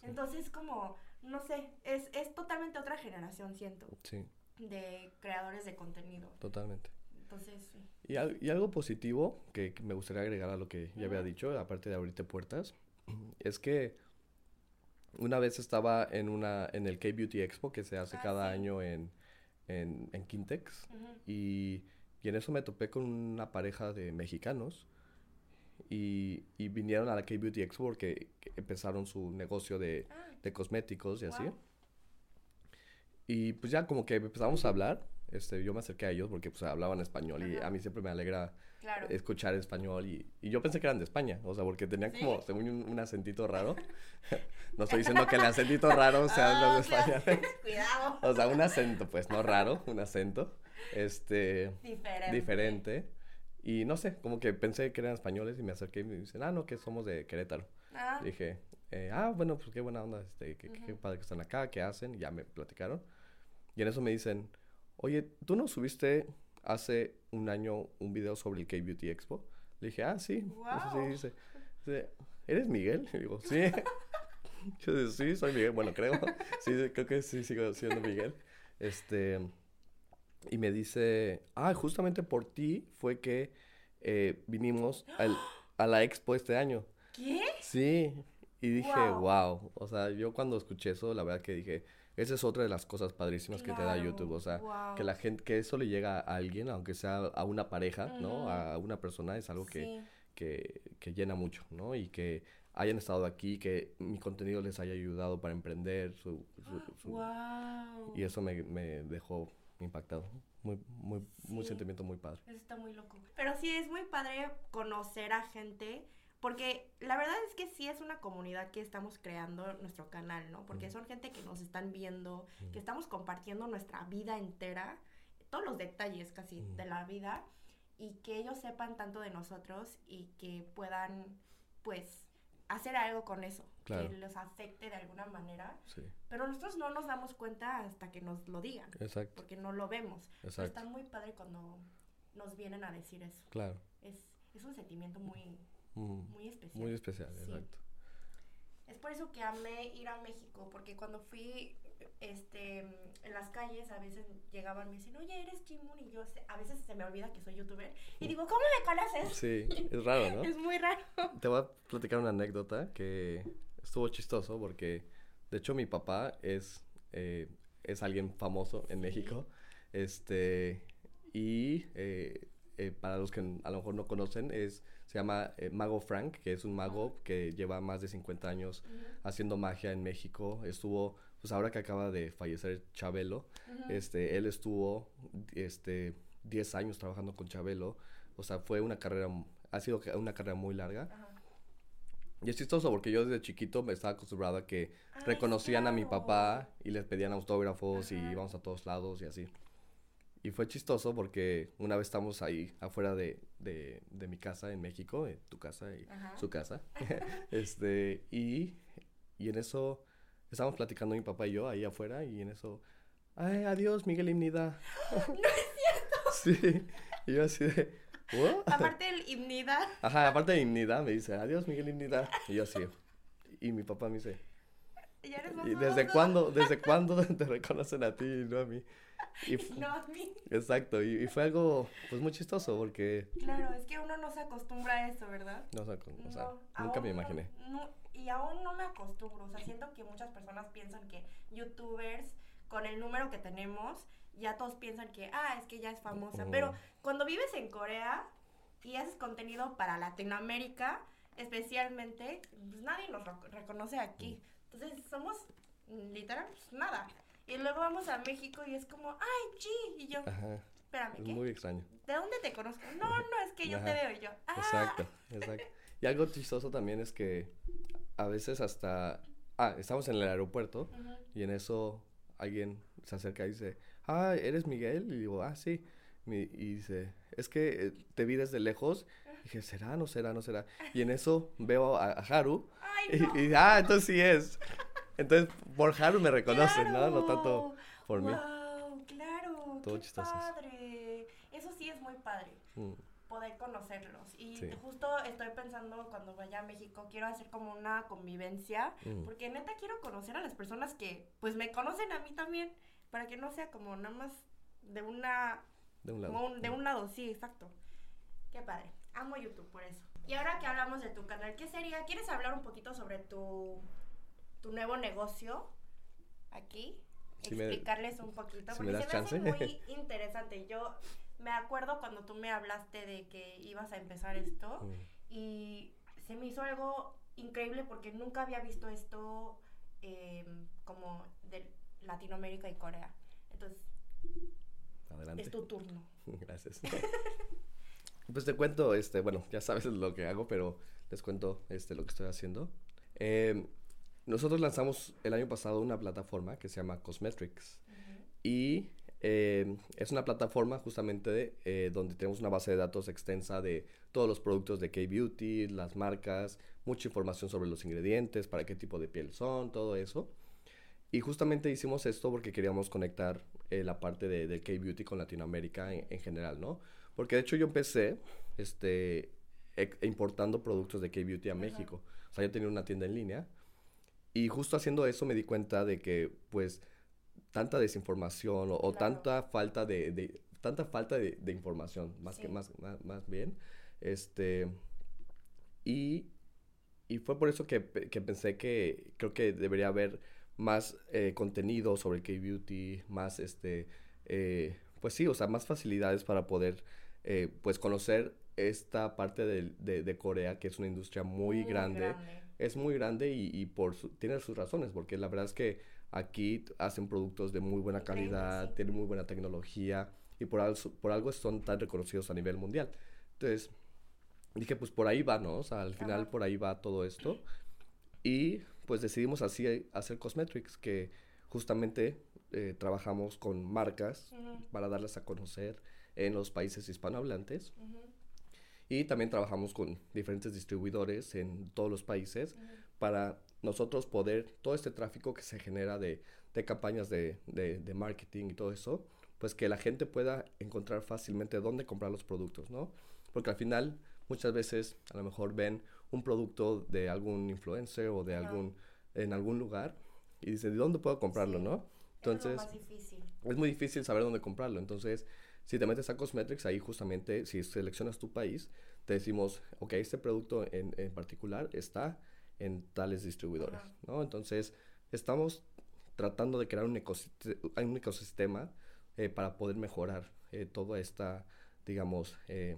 Entonces como, no sé, es, es totalmente otra generación, siento. Sí de creadores de contenido. Totalmente. Entonces, sí. Y, y algo positivo que me gustaría agregar a lo que ya había dicho, aparte de abrirte puertas, es que una vez estaba en una en el K-Beauty Expo que se hace ah, cada año en, en, en Quintex y, y, en eso me topé con una pareja de mexicanos y, y vinieron a la K-Beauty Expo porque empezaron su negocio de, ah. de cosméticos y así. Y pues ya como que empezamos a hablar, este, yo me acerqué a ellos porque pues hablaban español y a mí siempre me alegra escuchar español y, y, yo pensé que eran de España, o sea, porque tenían como según un, acentito raro. no estoy diciendo que el acentito raro sea los de España. Cuidado. o sea, un acento, pues no raro, un acento, este, diferente. diferente. Y no sé, como que pensé que eran españoles y me acerqué y me dicen, ah, no, que somos de Querétaro. Ah. Dije, eh, ah, bueno, pues qué buena onda, este, qué, qué, padre que están acá, qué hacen, ya me platicaron. Y en eso me dicen, oye, ¿tú no subiste hace un año un video sobre el K-Beauty Expo. Le dije, ah, sí. Sí, dice, ¿eres Miguel? Y digo, sí. Yo sí, soy Miguel. Bueno, creo. Sí, creo que sí sigo siendo Miguel. Este, y me dice, ah, justamente por ti fue que eh, vinimos al, a la expo este año. ¿Qué? Sí. Y dije, wow. O sea, yo cuando escuché eso, la verdad que dije, esa es otra de las cosas padrísimas que te da YouTube. O sea, que la gente, que eso le llega a alguien, aunque sea a una pareja, ¿no? A una persona, es algo que, que, que, llena mucho, ¿no? Y que hayan estado aquí, que mi contenido les haya ayudado para emprender. Su, Y eso me, me dejó impactado. Muy, muy, muy sentimiento muy padre. Eso está muy loco. Pero sí, es muy padre conocer a gente porque la verdad es que sí es una comunidad que estamos creando nuestro canal, ¿no? Porque son gente que nos están viendo, que estamos compartiendo nuestra vida entera, todos los detalles casi de la vida, y que ellos sepan tanto de nosotros y que puedan, pues, hacer algo con eso, que les afecte de alguna manera. Sí. Pero nosotros no nos damos cuenta hasta que nos lo digan. Exacto. Porque no lo vemos. Exacto. está muy padre cuando nos vienen a decir eso. Claro. Es, es un sentimiento muy, muy especial. Muy especial, exacto. Es por eso que amé ir a México, porque cuando fui este, en las calles a veces llegaban y me dicen, oye, eres Jimun, y yo a veces se me olvida que soy youtuber, y digo, ¿cómo me conoces? Sí, es raro, ¿no? es muy raro. Te voy a platicar una anécdota que estuvo chistoso, porque de hecho mi papá es, eh, es alguien famoso en México, este, y eh, eh, para los que a lo mejor no conocen, es se llama eh, Mago Frank, que es un mago que lleva más de 50 años haciendo magia en México. Estuvo, pues ahora que acaba de fallecer Chabelo, este, él estuvo este, 10 años trabajando con Chabelo. O sea, fue una carrera, ha sido una carrera muy larga. Y es chistoso porque yo desde chiquito me estaba acostumbrado a que reconocían a mi papá y les pedían autógrafos y íbamos a todos lados y así. Y fue chistoso porque una vez estamos ahí afuera de, de, de mi casa en México, en tu casa y su casa. este, y, y en eso estábamos platicando mi papá y yo ahí afuera y en eso, ay, adiós, Miguel Imnida. no es cierto. sí, y yo así de, ¿what? Aparte del Imnida. Ajá, aparte de Imnida, me dice, adiós, Miguel Imnida. Y yo así, y mi papá me dice, ¿Y desde cuándo, desde cuándo te reconocen a ti y no a mí? Y no a mí. Exacto, y, fue algo pues muy chistoso porque... Claro, es que uno no se acostumbra a eso, ¿verdad? No, o sea, nunca me imaginé. No, y aún no me acostumbro, o sea, siento que muchas personas piensan que youtubers con el número que tenemos, ya todos piensan que, ah, es que ya es famosa, pero cuando vives en Corea y haces contenido para Latinoamérica, especialmente, pues nadie nos reconoce aquí. Entonces somos literal pues, nada. Y luego vamos a México y es como, ay, G. Y yo, Ajá. espérame, es muy extraño. ¿De dónde te conozco? No, no, es que yo te veo y yo. Ah. Exacto, exacto. Y algo chistoso también es que a veces hasta. Ah, estamos en el aeropuerto y en eso alguien se acerca y dice, ah, ¿eres Miguel? Y digo, ah, sí. Y dice, es que eh, te vi desde lejos. Y dije, ¿será? ¿No será? ¿No será? Y en eso veo a, Haru. y, y, ah, entonces sí es. Entonces, por Haru me reconocen, ¿no? No tanto por wow, mí. Claro, Todo qué padre. Eso sí es muy padre. Mm. Poder conocerlos. Y justo estoy pensando cuando vaya a México, quiero hacer como una convivencia. Mm. Porque neta quiero conocer a las personas que, pues, me conocen a mí también. Para que no sea como nada más de una. De un lado. de un lado, sí, exacto. Qué padre. Amo YouTube por eso. Y ahora que hablamos de tu canal, ¿qué sería? ¿Quieres hablar un poquito sobre tu tu nuevo negocio aquí, explicarles un poquito, porque se me hace muy interesante. Yo me acuerdo cuando tú me hablaste de que ibas a empezar esto mm. y se me hizo algo increíble porque nunca había visto esto em, como de Latinoamérica y Corea. Entonces, Adelante. es tu turno. Gracias. pues te cuento, este, bueno, ya sabes lo que hago, pero les cuento este, lo que estoy haciendo. Eh, nosotros lanzamos el año pasado una plataforma que se llama Cosmetrics. Y eh, es una plataforma justamente eh, donde tenemos una base de datos extensa de todos los productos de K-Beauty, las marcas, mucha información sobre los ingredientes, para qué tipo de piel son, todo eso. Y justamente hicimos esto porque queríamos conectar eh, la parte de, de K-Beauty con Latinoamérica en, general, ¿no? Porque de hecho yo empecé este, importando productos de K-Beauty a México. O sea, yo tenía una tienda en línea. Y justo haciendo eso me di cuenta de que, pues, tanta desinformación o, tanta falta de, tanta falta de, información, más que más, más, bien, este, y, y fue por eso que, que, pensé que creo que debería haber más eh, contenido sobre K-Beauty, más, este, eh, pues sí, o sea, más facilidades para poder, eh, pues, conocer esta parte de, de, Corea, que es una industria muy, grande. Es muy grande y, y por tiene sus razones, porque la verdad es que aquí hacen productos de muy buena calidad, tienen muy buena tecnología y por algo, por algo son tan reconocidos a nivel mundial. Entonces, dije, pues por ahí va, ¿no? O sea, al final por ahí va todo esto. Y pues decidimos así hacer Cosmetrics, que justamente eh, trabajamos con marcas para darlas a conocer en los países hispanohablantes. Y también trabajamos con diferentes distribuidores en todos los países para nosotros poder, todo este tráfico que se genera de, de campañas de, de, de, marketing y todo eso, pues que la gente pueda encontrar fácilmente dónde comprar los productos, ¿no? Porque al final muchas veces a lo mejor ven un producto de algún influencer o de algún, en algún lugar y dicen, ¿de dónde puedo comprarlo, no? Entonces, es, difícil. es muy difícil saber dónde comprarlo. Entonces, si te metes a Cosmetrics, ahí justamente, si seleccionas tu país, te decimos, ok, este producto en, en particular está en tales distribuidores, ¿no? Entonces, estamos tratando de crear un, un ecosistema eh, para poder mejorar eh, toda esta, digamos, eh,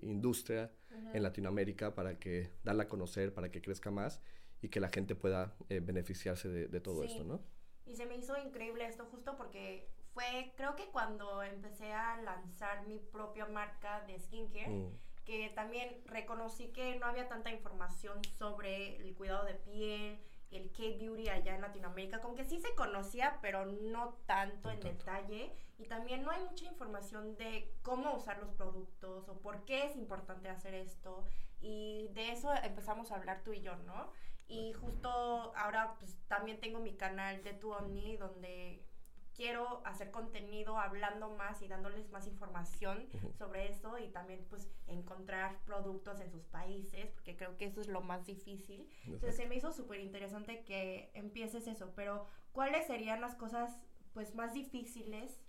industria en Latinoamérica para que darla a conocer, para que crezca más y que la gente pueda beneficiarse de, todo esto, ¿no? Y se me hizo increíble esto justo porque fue, creo que cuando empecé a lanzar mi propia marca de skincare, mm que también reconocí que no había tanta información sobre el cuidado de piel, el K-Beauty allá en Latinoamérica, como que sí se conocía, pero no tanto en detalle. Y también no hay mucha información de cómo usar los productos o por qué es importante hacer esto. Y de eso empezamos a hablar tú y yo, ¿no? Y justo ahora pues también tengo mi canal de Tu Omni donde quiero hacer contenido hablando más y dándoles más información sobre eso y también pues encontrar productos en sus países, porque creo que eso es lo más difícil. Entonces se me hizo súper interesante que empieces eso, pero ¿cuáles serían las cosas pues más difíciles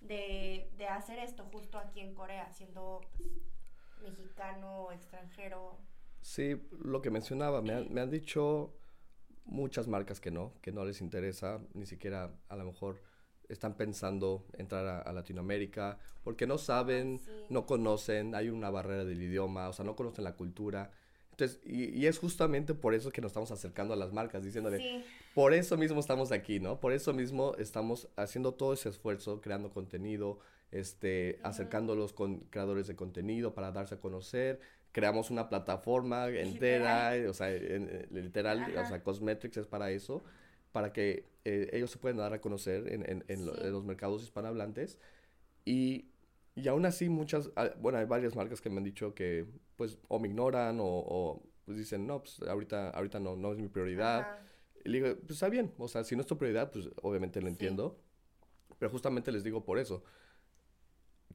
de, de hacer esto justo aquí en Corea, siendo pues, mexicano, extranjero? Sí, lo que mencionaba, me, me han dicho muchas marcas que no, que no les interesa ni siquiera a lo mejor están pensando entrar a, Latinoamérica porque no saben, no conocen, hay una barrera del idioma, o sea, no conocen la cultura. Entonces, y, es justamente por eso que nos estamos acercando a las marcas, diciéndole, por eso mismo estamos aquí, ¿no? Por eso mismo estamos haciendo todo ese esfuerzo, creando contenido, este, acercándolos con creadores de contenido para darse a conocer. Creamos una plataforma entera, o sea, literal, o sea, Cosmetrics es para eso para que eh, ellos se puedan dar a conocer en, en, en, los mercados hispanohablantes. Y, y aún así muchas, ah, bueno, hay varias marcas que me han dicho que pues o me ignoran o, o pues dicen, no, pues ahorita, ahorita no, no es mi prioridad. Y le digo, pues está bien, o sea, si no es tu prioridad, pues obviamente lo entiendo. Pero justamente les digo por eso.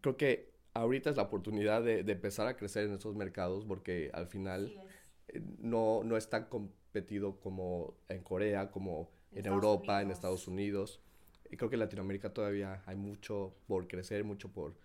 Creo que ahorita es la oportunidad de, de empezar a crecer en esos mercados porque al final eh, no, no es tan competido como en Corea, como en Europa, en Estados Unidos. Y creo que en Latinoamérica todavía hay mucho por crecer, mucho por...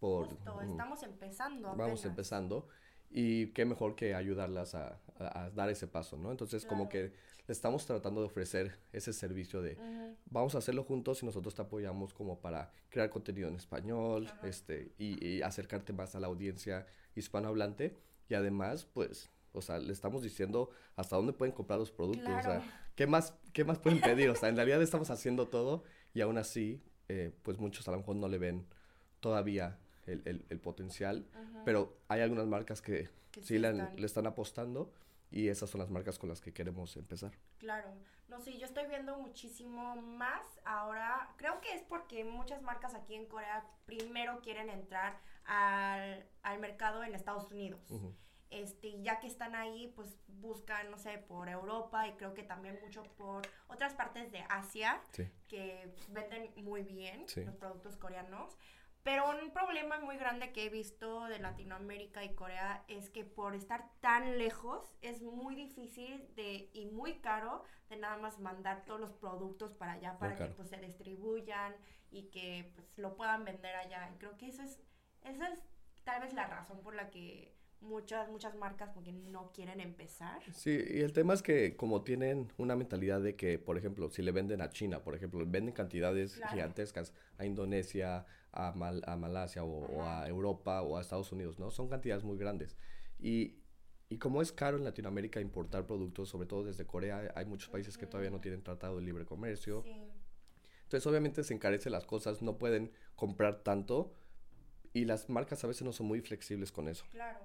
por estamos empezando. Vamos empezando. Y qué mejor que ayudarlas a, a, dar ese paso, ¿no? Entonces, como que estamos tratando de ofrecer ese servicio de vamos a hacerlo juntos y nosotros te apoyamos como para crear contenido en español este, y, y, acercarte más a la audiencia hispanohablante. Y además, pues, o sea, le estamos diciendo hasta dónde pueden comprar los productos. O sea, ¿qué más, ¿qué más pueden pedir? O sea, en realidad estamos haciendo todo y aún así, eh, pues muchos a lo mejor no le ven todavía el, el, potencial, pero hay algunas marcas que, sí, le, le, están apostando y esas son las marcas con las que queremos empezar. Claro, no sé, yo estoy viendo muchísimo más ahora, creo que es porque muchas marcas aquí en Corea primero quieren entrar al, al mercado en Estados Unidos. Este, ya que están ahí, pues buscan, no sé, por Europa y creo que también mucho por otras partes de Asia que venden muy bien los productos coreanos. Pero un problema muy grande que he visto de Latinoamérica y Corea es que por estar tan lejos es muy difícil de, y muy caro de nada más mandar todos los productos para allá para que pues se distribuyan y que pues lo puedan vender allá. Y creo que eso es, esa es tal vez la razón por la que muchas, muchas marcas como que no quieren empezar. Sí, y el tema es que como tienen una mentalidad de que, por ejemplo, si le venden a China, por ejemplo, venden cantidades gigantescas a Indonesia, a, Mal a Malasia o, a Europa o a Estados Unidos, ¿no? Son cantidades muy grandes. Y, y como es caro en Latinoamérica importar productos, sobre todo desde Corea, hay muchos países que todavía no tienen tratado de libre comercio. Sí. Entonces, obviamente se encarece las cosas, no pueden comprar tanto y las marcas a veces no son muy flexibles con eso. Claro.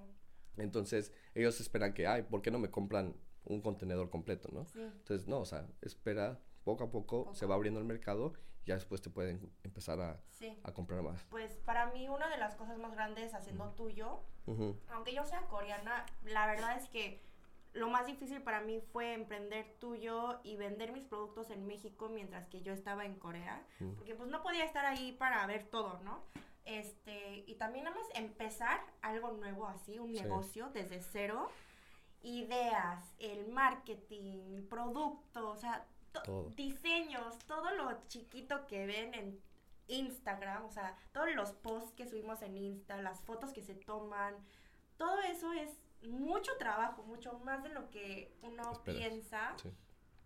Entonces, ellos esperan que, ay, ¿por qué no me compran un contenedor completo, no? Entonces, no, o sea, espera, poco a poco, se va abriendo el mercado y ya después te pueden empezar a, a, comprar más. Pues para mí una de las cosas más grandes haciendo tuyo, aunque yo sea coreana, la verdad es que lo más difícil para mí fue emprender tuyo y vender mis productos en México mientras que yo estaba en Corea, porque pues no podía estar ahí para ver todo, ¿no? Este, y también nada más empezar algo nuevo así, un negocio desde cero, ideas, el marketing, productos, o sea, diseños, todo lo chiquito que ven en Instagram, o sea, todos los posts que subimos en Insta, las fotos que se toman, todo eso es mucho trabajo, mucho más de lo que uno piensa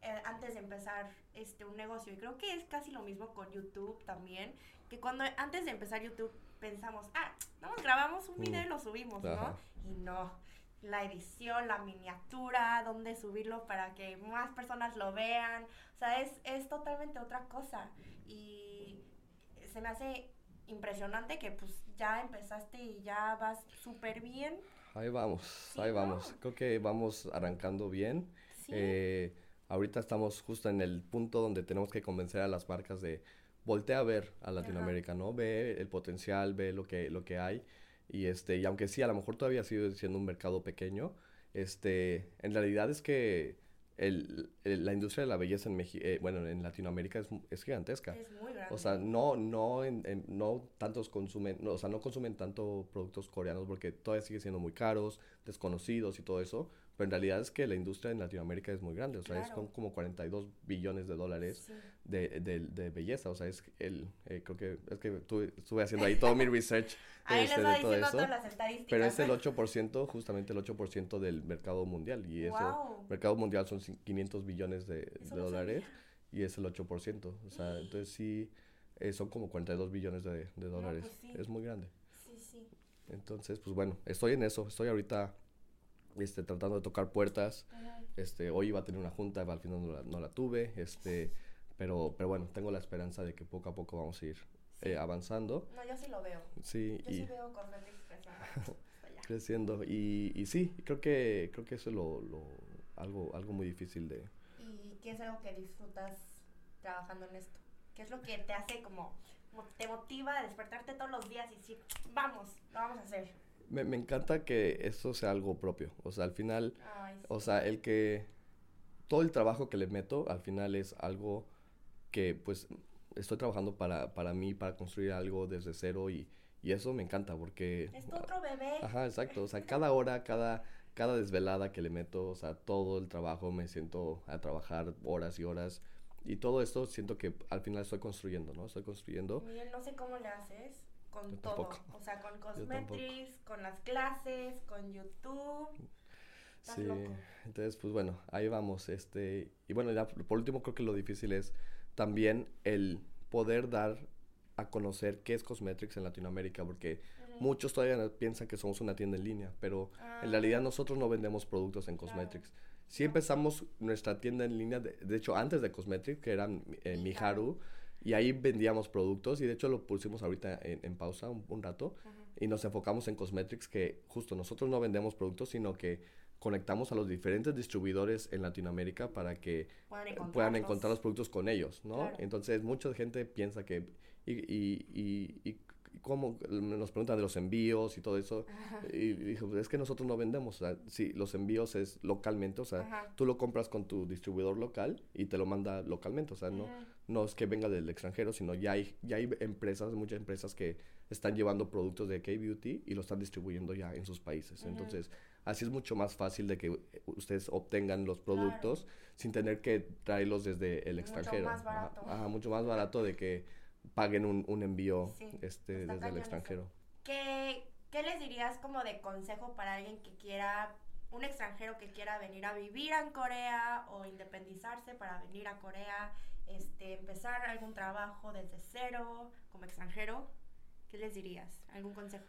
eh, antes de empezar este un negocio. Y creo que es casi lo mismo con YouTube también que cuando antes de empezar YouTube pensamos, ah, vamos, grabamos un video y lo subimos, ¿no? Y no, la edición, la miniatura, dónde subirlo para que más personas lo vean, o sea, es, es totalmente otra cosa. Y se me hace impresionante que pues ya empezaste y ya vas súper bien. Ahí vamos, ahí vamos. Creo que vamos arrancando bien. Eh, ahorita estamos justo en el punto donde tenemos que convencer a las marcas de voltea a ver a Latinoamérica, ¿no? Ve el potencial, ve lo que, lo que hay. Y, este, y aunque sí, a lo mejor todavía sigue siendo un mercado pequeño, este, en realidad es que el, la industria de la belleza en México, eh, bueno, en Latinoamérica es, es, gigantesca. Es muy grande. O sea, no, no, en, no tantos consumen, o sea, no consumen tanto productos coreanos porque todavía sigue siendo muy caros, desconocidos y todo eso. Pero en realidad es que la industria en Latinoamérica es muy grande, o sea, es como 42 billones de dólares de, de, de, belleza, o sea, es el, eh, creo que, es que estuve haciendo ahí todo mi research ahí este, de todo eso, todas las estadísticas. pero es el 8%, justamente el 8% del mercado mundial, y eso, el mercado mundial son 500 billones de, dólares, y es el 8%, o sea, entonces sí, eh, son como 42 billones de, dólares, pues es muy grande. Sí, sí. Entonces, pues bueno, estoy en eso, estoy ahorita este, tratando de tocar puertas. Este, hoy iba a tener una junta, al final no la, no la, tuve, este, pero, pero bueno, tengo la esperanza de que poco a poco vamos a ir eh, avanzando. No, yo sí lo veo. Sí. Yo sí veo con creciendo. Y, y sí, creo que, creo que eso es lo, lo, algo, algo muy difícil de... ¿Y qué es algo que disfrutas trabajando en esto? ¿Qué es lo que te hace como, te motiva a despertarte todos los días y decir, vamos, lo vamos a hacer? Me, me, encanta que eso sea algo propio. O sea, al final, o sea, el que todo el trabajo que le meto, al final es algo que pues estoy trabajando para, para mí, para construir algo desde cero y, y eso me encanta porque... Es tu otro bebé. Ajá, exacto. O sea, cada hora, cada, cada desvelada que le meto, o sea, todo el trabajo me siento a trabajar horas y horas. Y todo esto siento que al final estoy construyendo, ¿no? Estoy construyendo. Miren, no sé cómo le haces con todo. O sea, con Cosmetrics, con las clases, con YouTube. sí, entonces pues bueno, ahí vamos. Este, y bueno, ya por último creo que lo difícil es también el poder dar a conocer qué es Cosmetrics en Latinoamérica, porque muchos todavía piensan que somos una tienda en línea, pero en realidad ah. nosotros no vendemos productos en Cosmetrics. Si empezamos nuestra tienda en línea, de, hecho antes de Cosmetrics, que era eh, Miharu, y ahí vendíamos productos y de hecho lo pusimos ahorita en, pausa un, rato y nos enfocamos en Cosmetrics que justo nosotros no vendemos productos sino que conectamos a los diferentes distribuidores en Latinoamérica para que puedan encontrar los productos con ellos, ¿no? Entonces mucha gente piensa que y, y, y, ¿cómo? Nos preguntan de los envíos y todo eso. Y dijo, es que nosotros no vendemos. O sea, sí, los envíos es localmente. O sea, tú lo compras con tu distribuidor local y te lo manda localmente. O sea, no, no es que venga del extranjero, sino ya hay, ya hay empresas, muchas empresas que están llevando productos de K-Beauty y lo están distribuyendo ya en sus países. Entonces, así es mucho más fácil de que ustedes obtengan los productos sin tener que traerlos desde el extranjero. Mucho más barato. mucho más barato de que paguen un, un envío este, desde el extranjero. ¿Qué, ¿Qué les dirías como de consejo para alguien que quiera, un extranjero que quiera venir a vivir en Corea o independizarse para venir a Corea, este, empezar algún trabajo desde cero como extranjero? ¿Qué les dirías? ¿Algún consejo?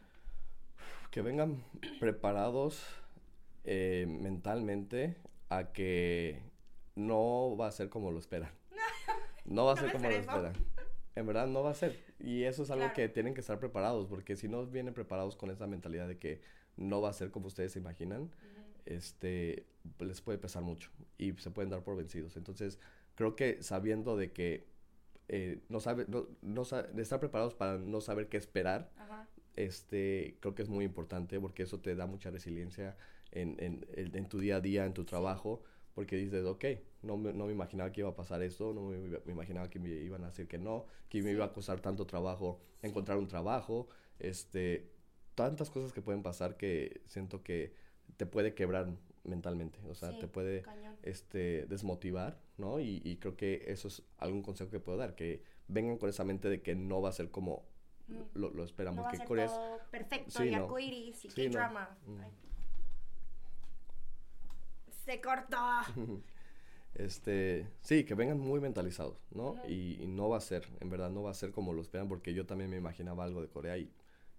Que vengan preparados eh, mentalmente a que no va a ser como lo esperan. No va a ser como lo esperan. En verdad no va a ser. Y eso es algo que tienen que estar preparados, porque si no vienen preparados con esa mentalidad de que no va a ser como ustedes se imaginan, este, les puede pesar mucho y se pueden dar por vencidos. Entonces, creo que sabiendo de que eh, no sabe, no, no estar preparados para no saber qué esperar, este, creo que es muy importante porque eso te da mucha resiliencia en, en, en tu día a día, en tu trabajo porque dices, ok, no me, no me imaginaba que iba a pasar esto, no me, me, imaginaba que me iban a decir que no, que me iba a costar tanto trabajo encontrar un trabajo, este, tantas cosas que pueden pasar que siento que te puede quebrar mentalmente, o sea, te puede este, desmotivar, ¿no? Y, y, creo que eso es algún consejo que puedo dar, que vengan con esa mente de que no va a ser como mm. lo, lo, esperamos. No va que a ser todo perfecto y arcoiris y qué drama. Mm se cortó. Este, sí, que vengan muy mentalizados, ¿no? y, no va a ser, en verdad, no va a ser como lo esperan, porque yo también me imaginaba algo de Corea y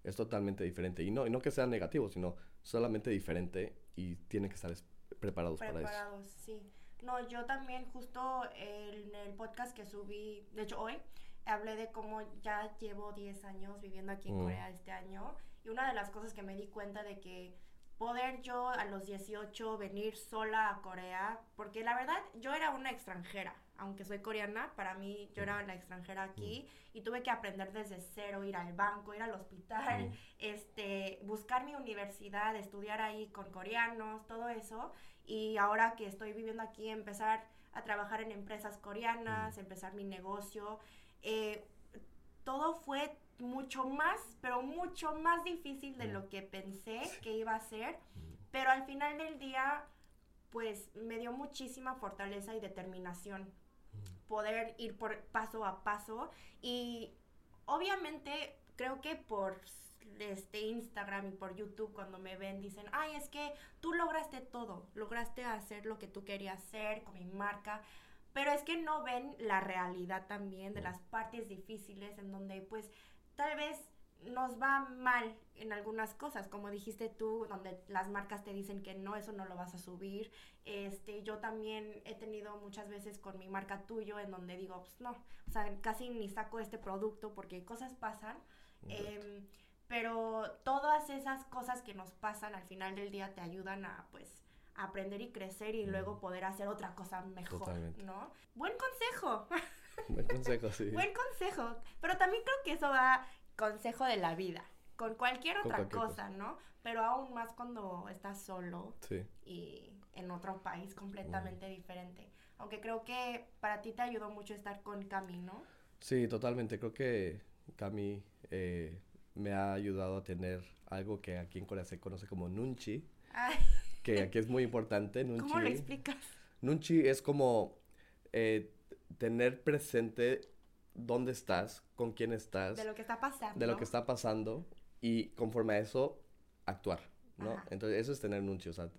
es totalmente diferente. Y no, y no que sea negativo, sino solamente diferente y tienen que estar preparados, para eso. Preparados, sí. No, yo también justo en el podcast que subí, de hecho hoy, hablé de cómo ya llevo 10 años viviendo aquí en mm. Corea este año y una de las cosas que me di cuenta de que poder yo a los 18 venir sola a Corea, porque la verdad yo era una extranjera, aunque soy coreana, para mí yo era la extranjera aquí y tuve que aprender desde cero, ir al banco, ir al hospital, este, buscar mi universidad, estudiar ahí con coreanos, todo eso, y ahora que estoy viviendo aquí, empezar a trabajar en empresas coreanas, empezar mi negocio, eh, todo fue mucho más, pero mucho más difícil de lo que pensé que iba a ser. Pero al final del día, pues me dio muchísima fortaleza y determinación poder ir por paso a paso. Y obviamente creo que por este Instagram y por YouTube cuando me ven dicen, "Ay, es que tú lograste todo, lograste hacer lo que tú querías hacer con mi marca." Pero es que no ven la realidad también de las partes difíciles en donde pues tal vez nos va mal en algunas cosas, como dijiste tú, donde las marcas te dicen que no, eso no lo vas a subir. Este, yo también he tenido muchas veces con mi marca tuyo en donde digo, pues no, o sea, casi ni saco este producto porque cosas pasan. Em, pero todas esas cosas que nos pasan al final del día te ayudan a, pues, aprender y crecer y luego poder hacer otra cosa mejor, ¿no? Buen consejo. Buen consejo, sí. Buen consejo. Pero también creo que eso va consejo de la vida. Con cualquier otra cosa, ¿no? Pero aún más cuando estás solo y en otro país completamente diferente. Aunque creo que para ti te ayudó mucho estar con Cami, ¿no? Sí, totalmente. Creo que Cami eh, me ha ayudado a tener algo que aquí en Corea se conoce como Nunchi. Que aquí es muy importante. Nunchi. ¿Cómo lo explicas? Nunchi es como eh, tener presente dónde estás, con quién estás. De lo que está pasando. De lo que está pasando y conforme a eso, actuar, ¿no? Entonces, eso es tener nuncio, o sea,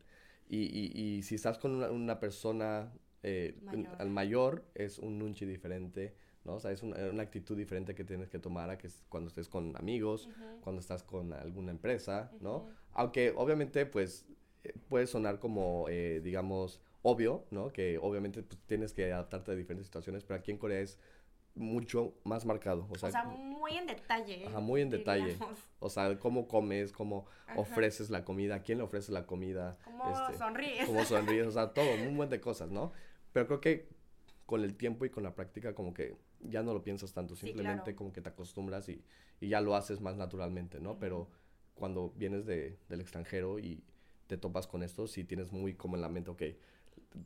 y, y, y si estás con una, persona eh, mayor. al mayor, es un nunchi diferente, ¿no? O sea, es una, una, actitud diferente que tienes que tomar a que cuando estés con amigos, cuando estás con alguna empresa, ¿no? Aunque obviamente, pues, eh, puede sonar como, eh, digamos, obvio, ¿no? Que obviamente pues, tienes que adaptarte a diferentes situaciones, pero aquí en Corea es mucho más marcado. O sea, muy en detalle. Ajá, muy en detalle. O sea, cómo comes, cómo ofreces la comida, quién le ofrece la comida. Cómo este, sonríes. Cómo sonríes, o sea, todo, un montón de cosas, ¿no? Pero creo que con el tiempo y con la práctica como que ya no lo piensas tanto, simplemente como que te acostumbras y, y, ya lo haces más naturalmente, ¿no? Pero cuando vienes de, del extranjero y te topas con esto, si tienes muy como en la mente, ok,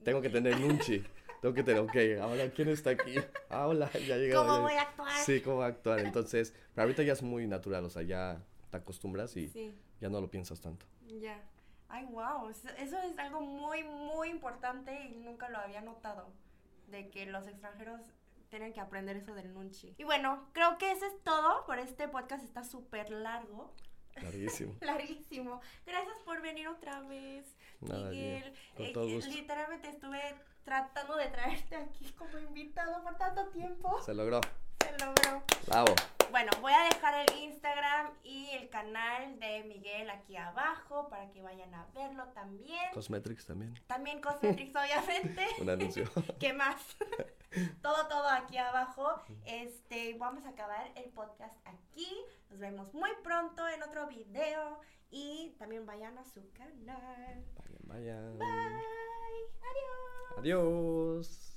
tengo que tener nunchi, tengo que tener, ok, ahora quién está aquí, ah, hola, ya llega. ¿Cómo voy a actuar? Sí, cómo a actuar, entonces, pero ahorita ya es muy natural, o sea, ya te acostumbras y ya no lo piensas tanto. Ya. Ay, wow, eso es algo muy, muy importante y nunca lo había notado, de que los extranjeros tienen que aprender eso del nunchi. Y bueno, creo que eso es todo por este podcast, está súper largo. Larguísimo. Larguísimo. Gracias por venir otra vez, Miguel. Eh, literalmente estuve tratando de traerte aquí como invitado por tanto tiempo. Se logró. Se logró. Bravo. Bueno, voy a dejar el Instagram y el canal de Miguel aquí abajo para que vayan a verlo también. Cosmetrix también. También Cosmetrix, obviamente. Un anuncio. ¿Qué más? todo, todo aquí abajo. Este, vamos a acabar el podcast aquí. Nos vemos muy pronto en otro video. Y también vayan a su canal. Vayan, vayan. Bye. Adiós. Adiós.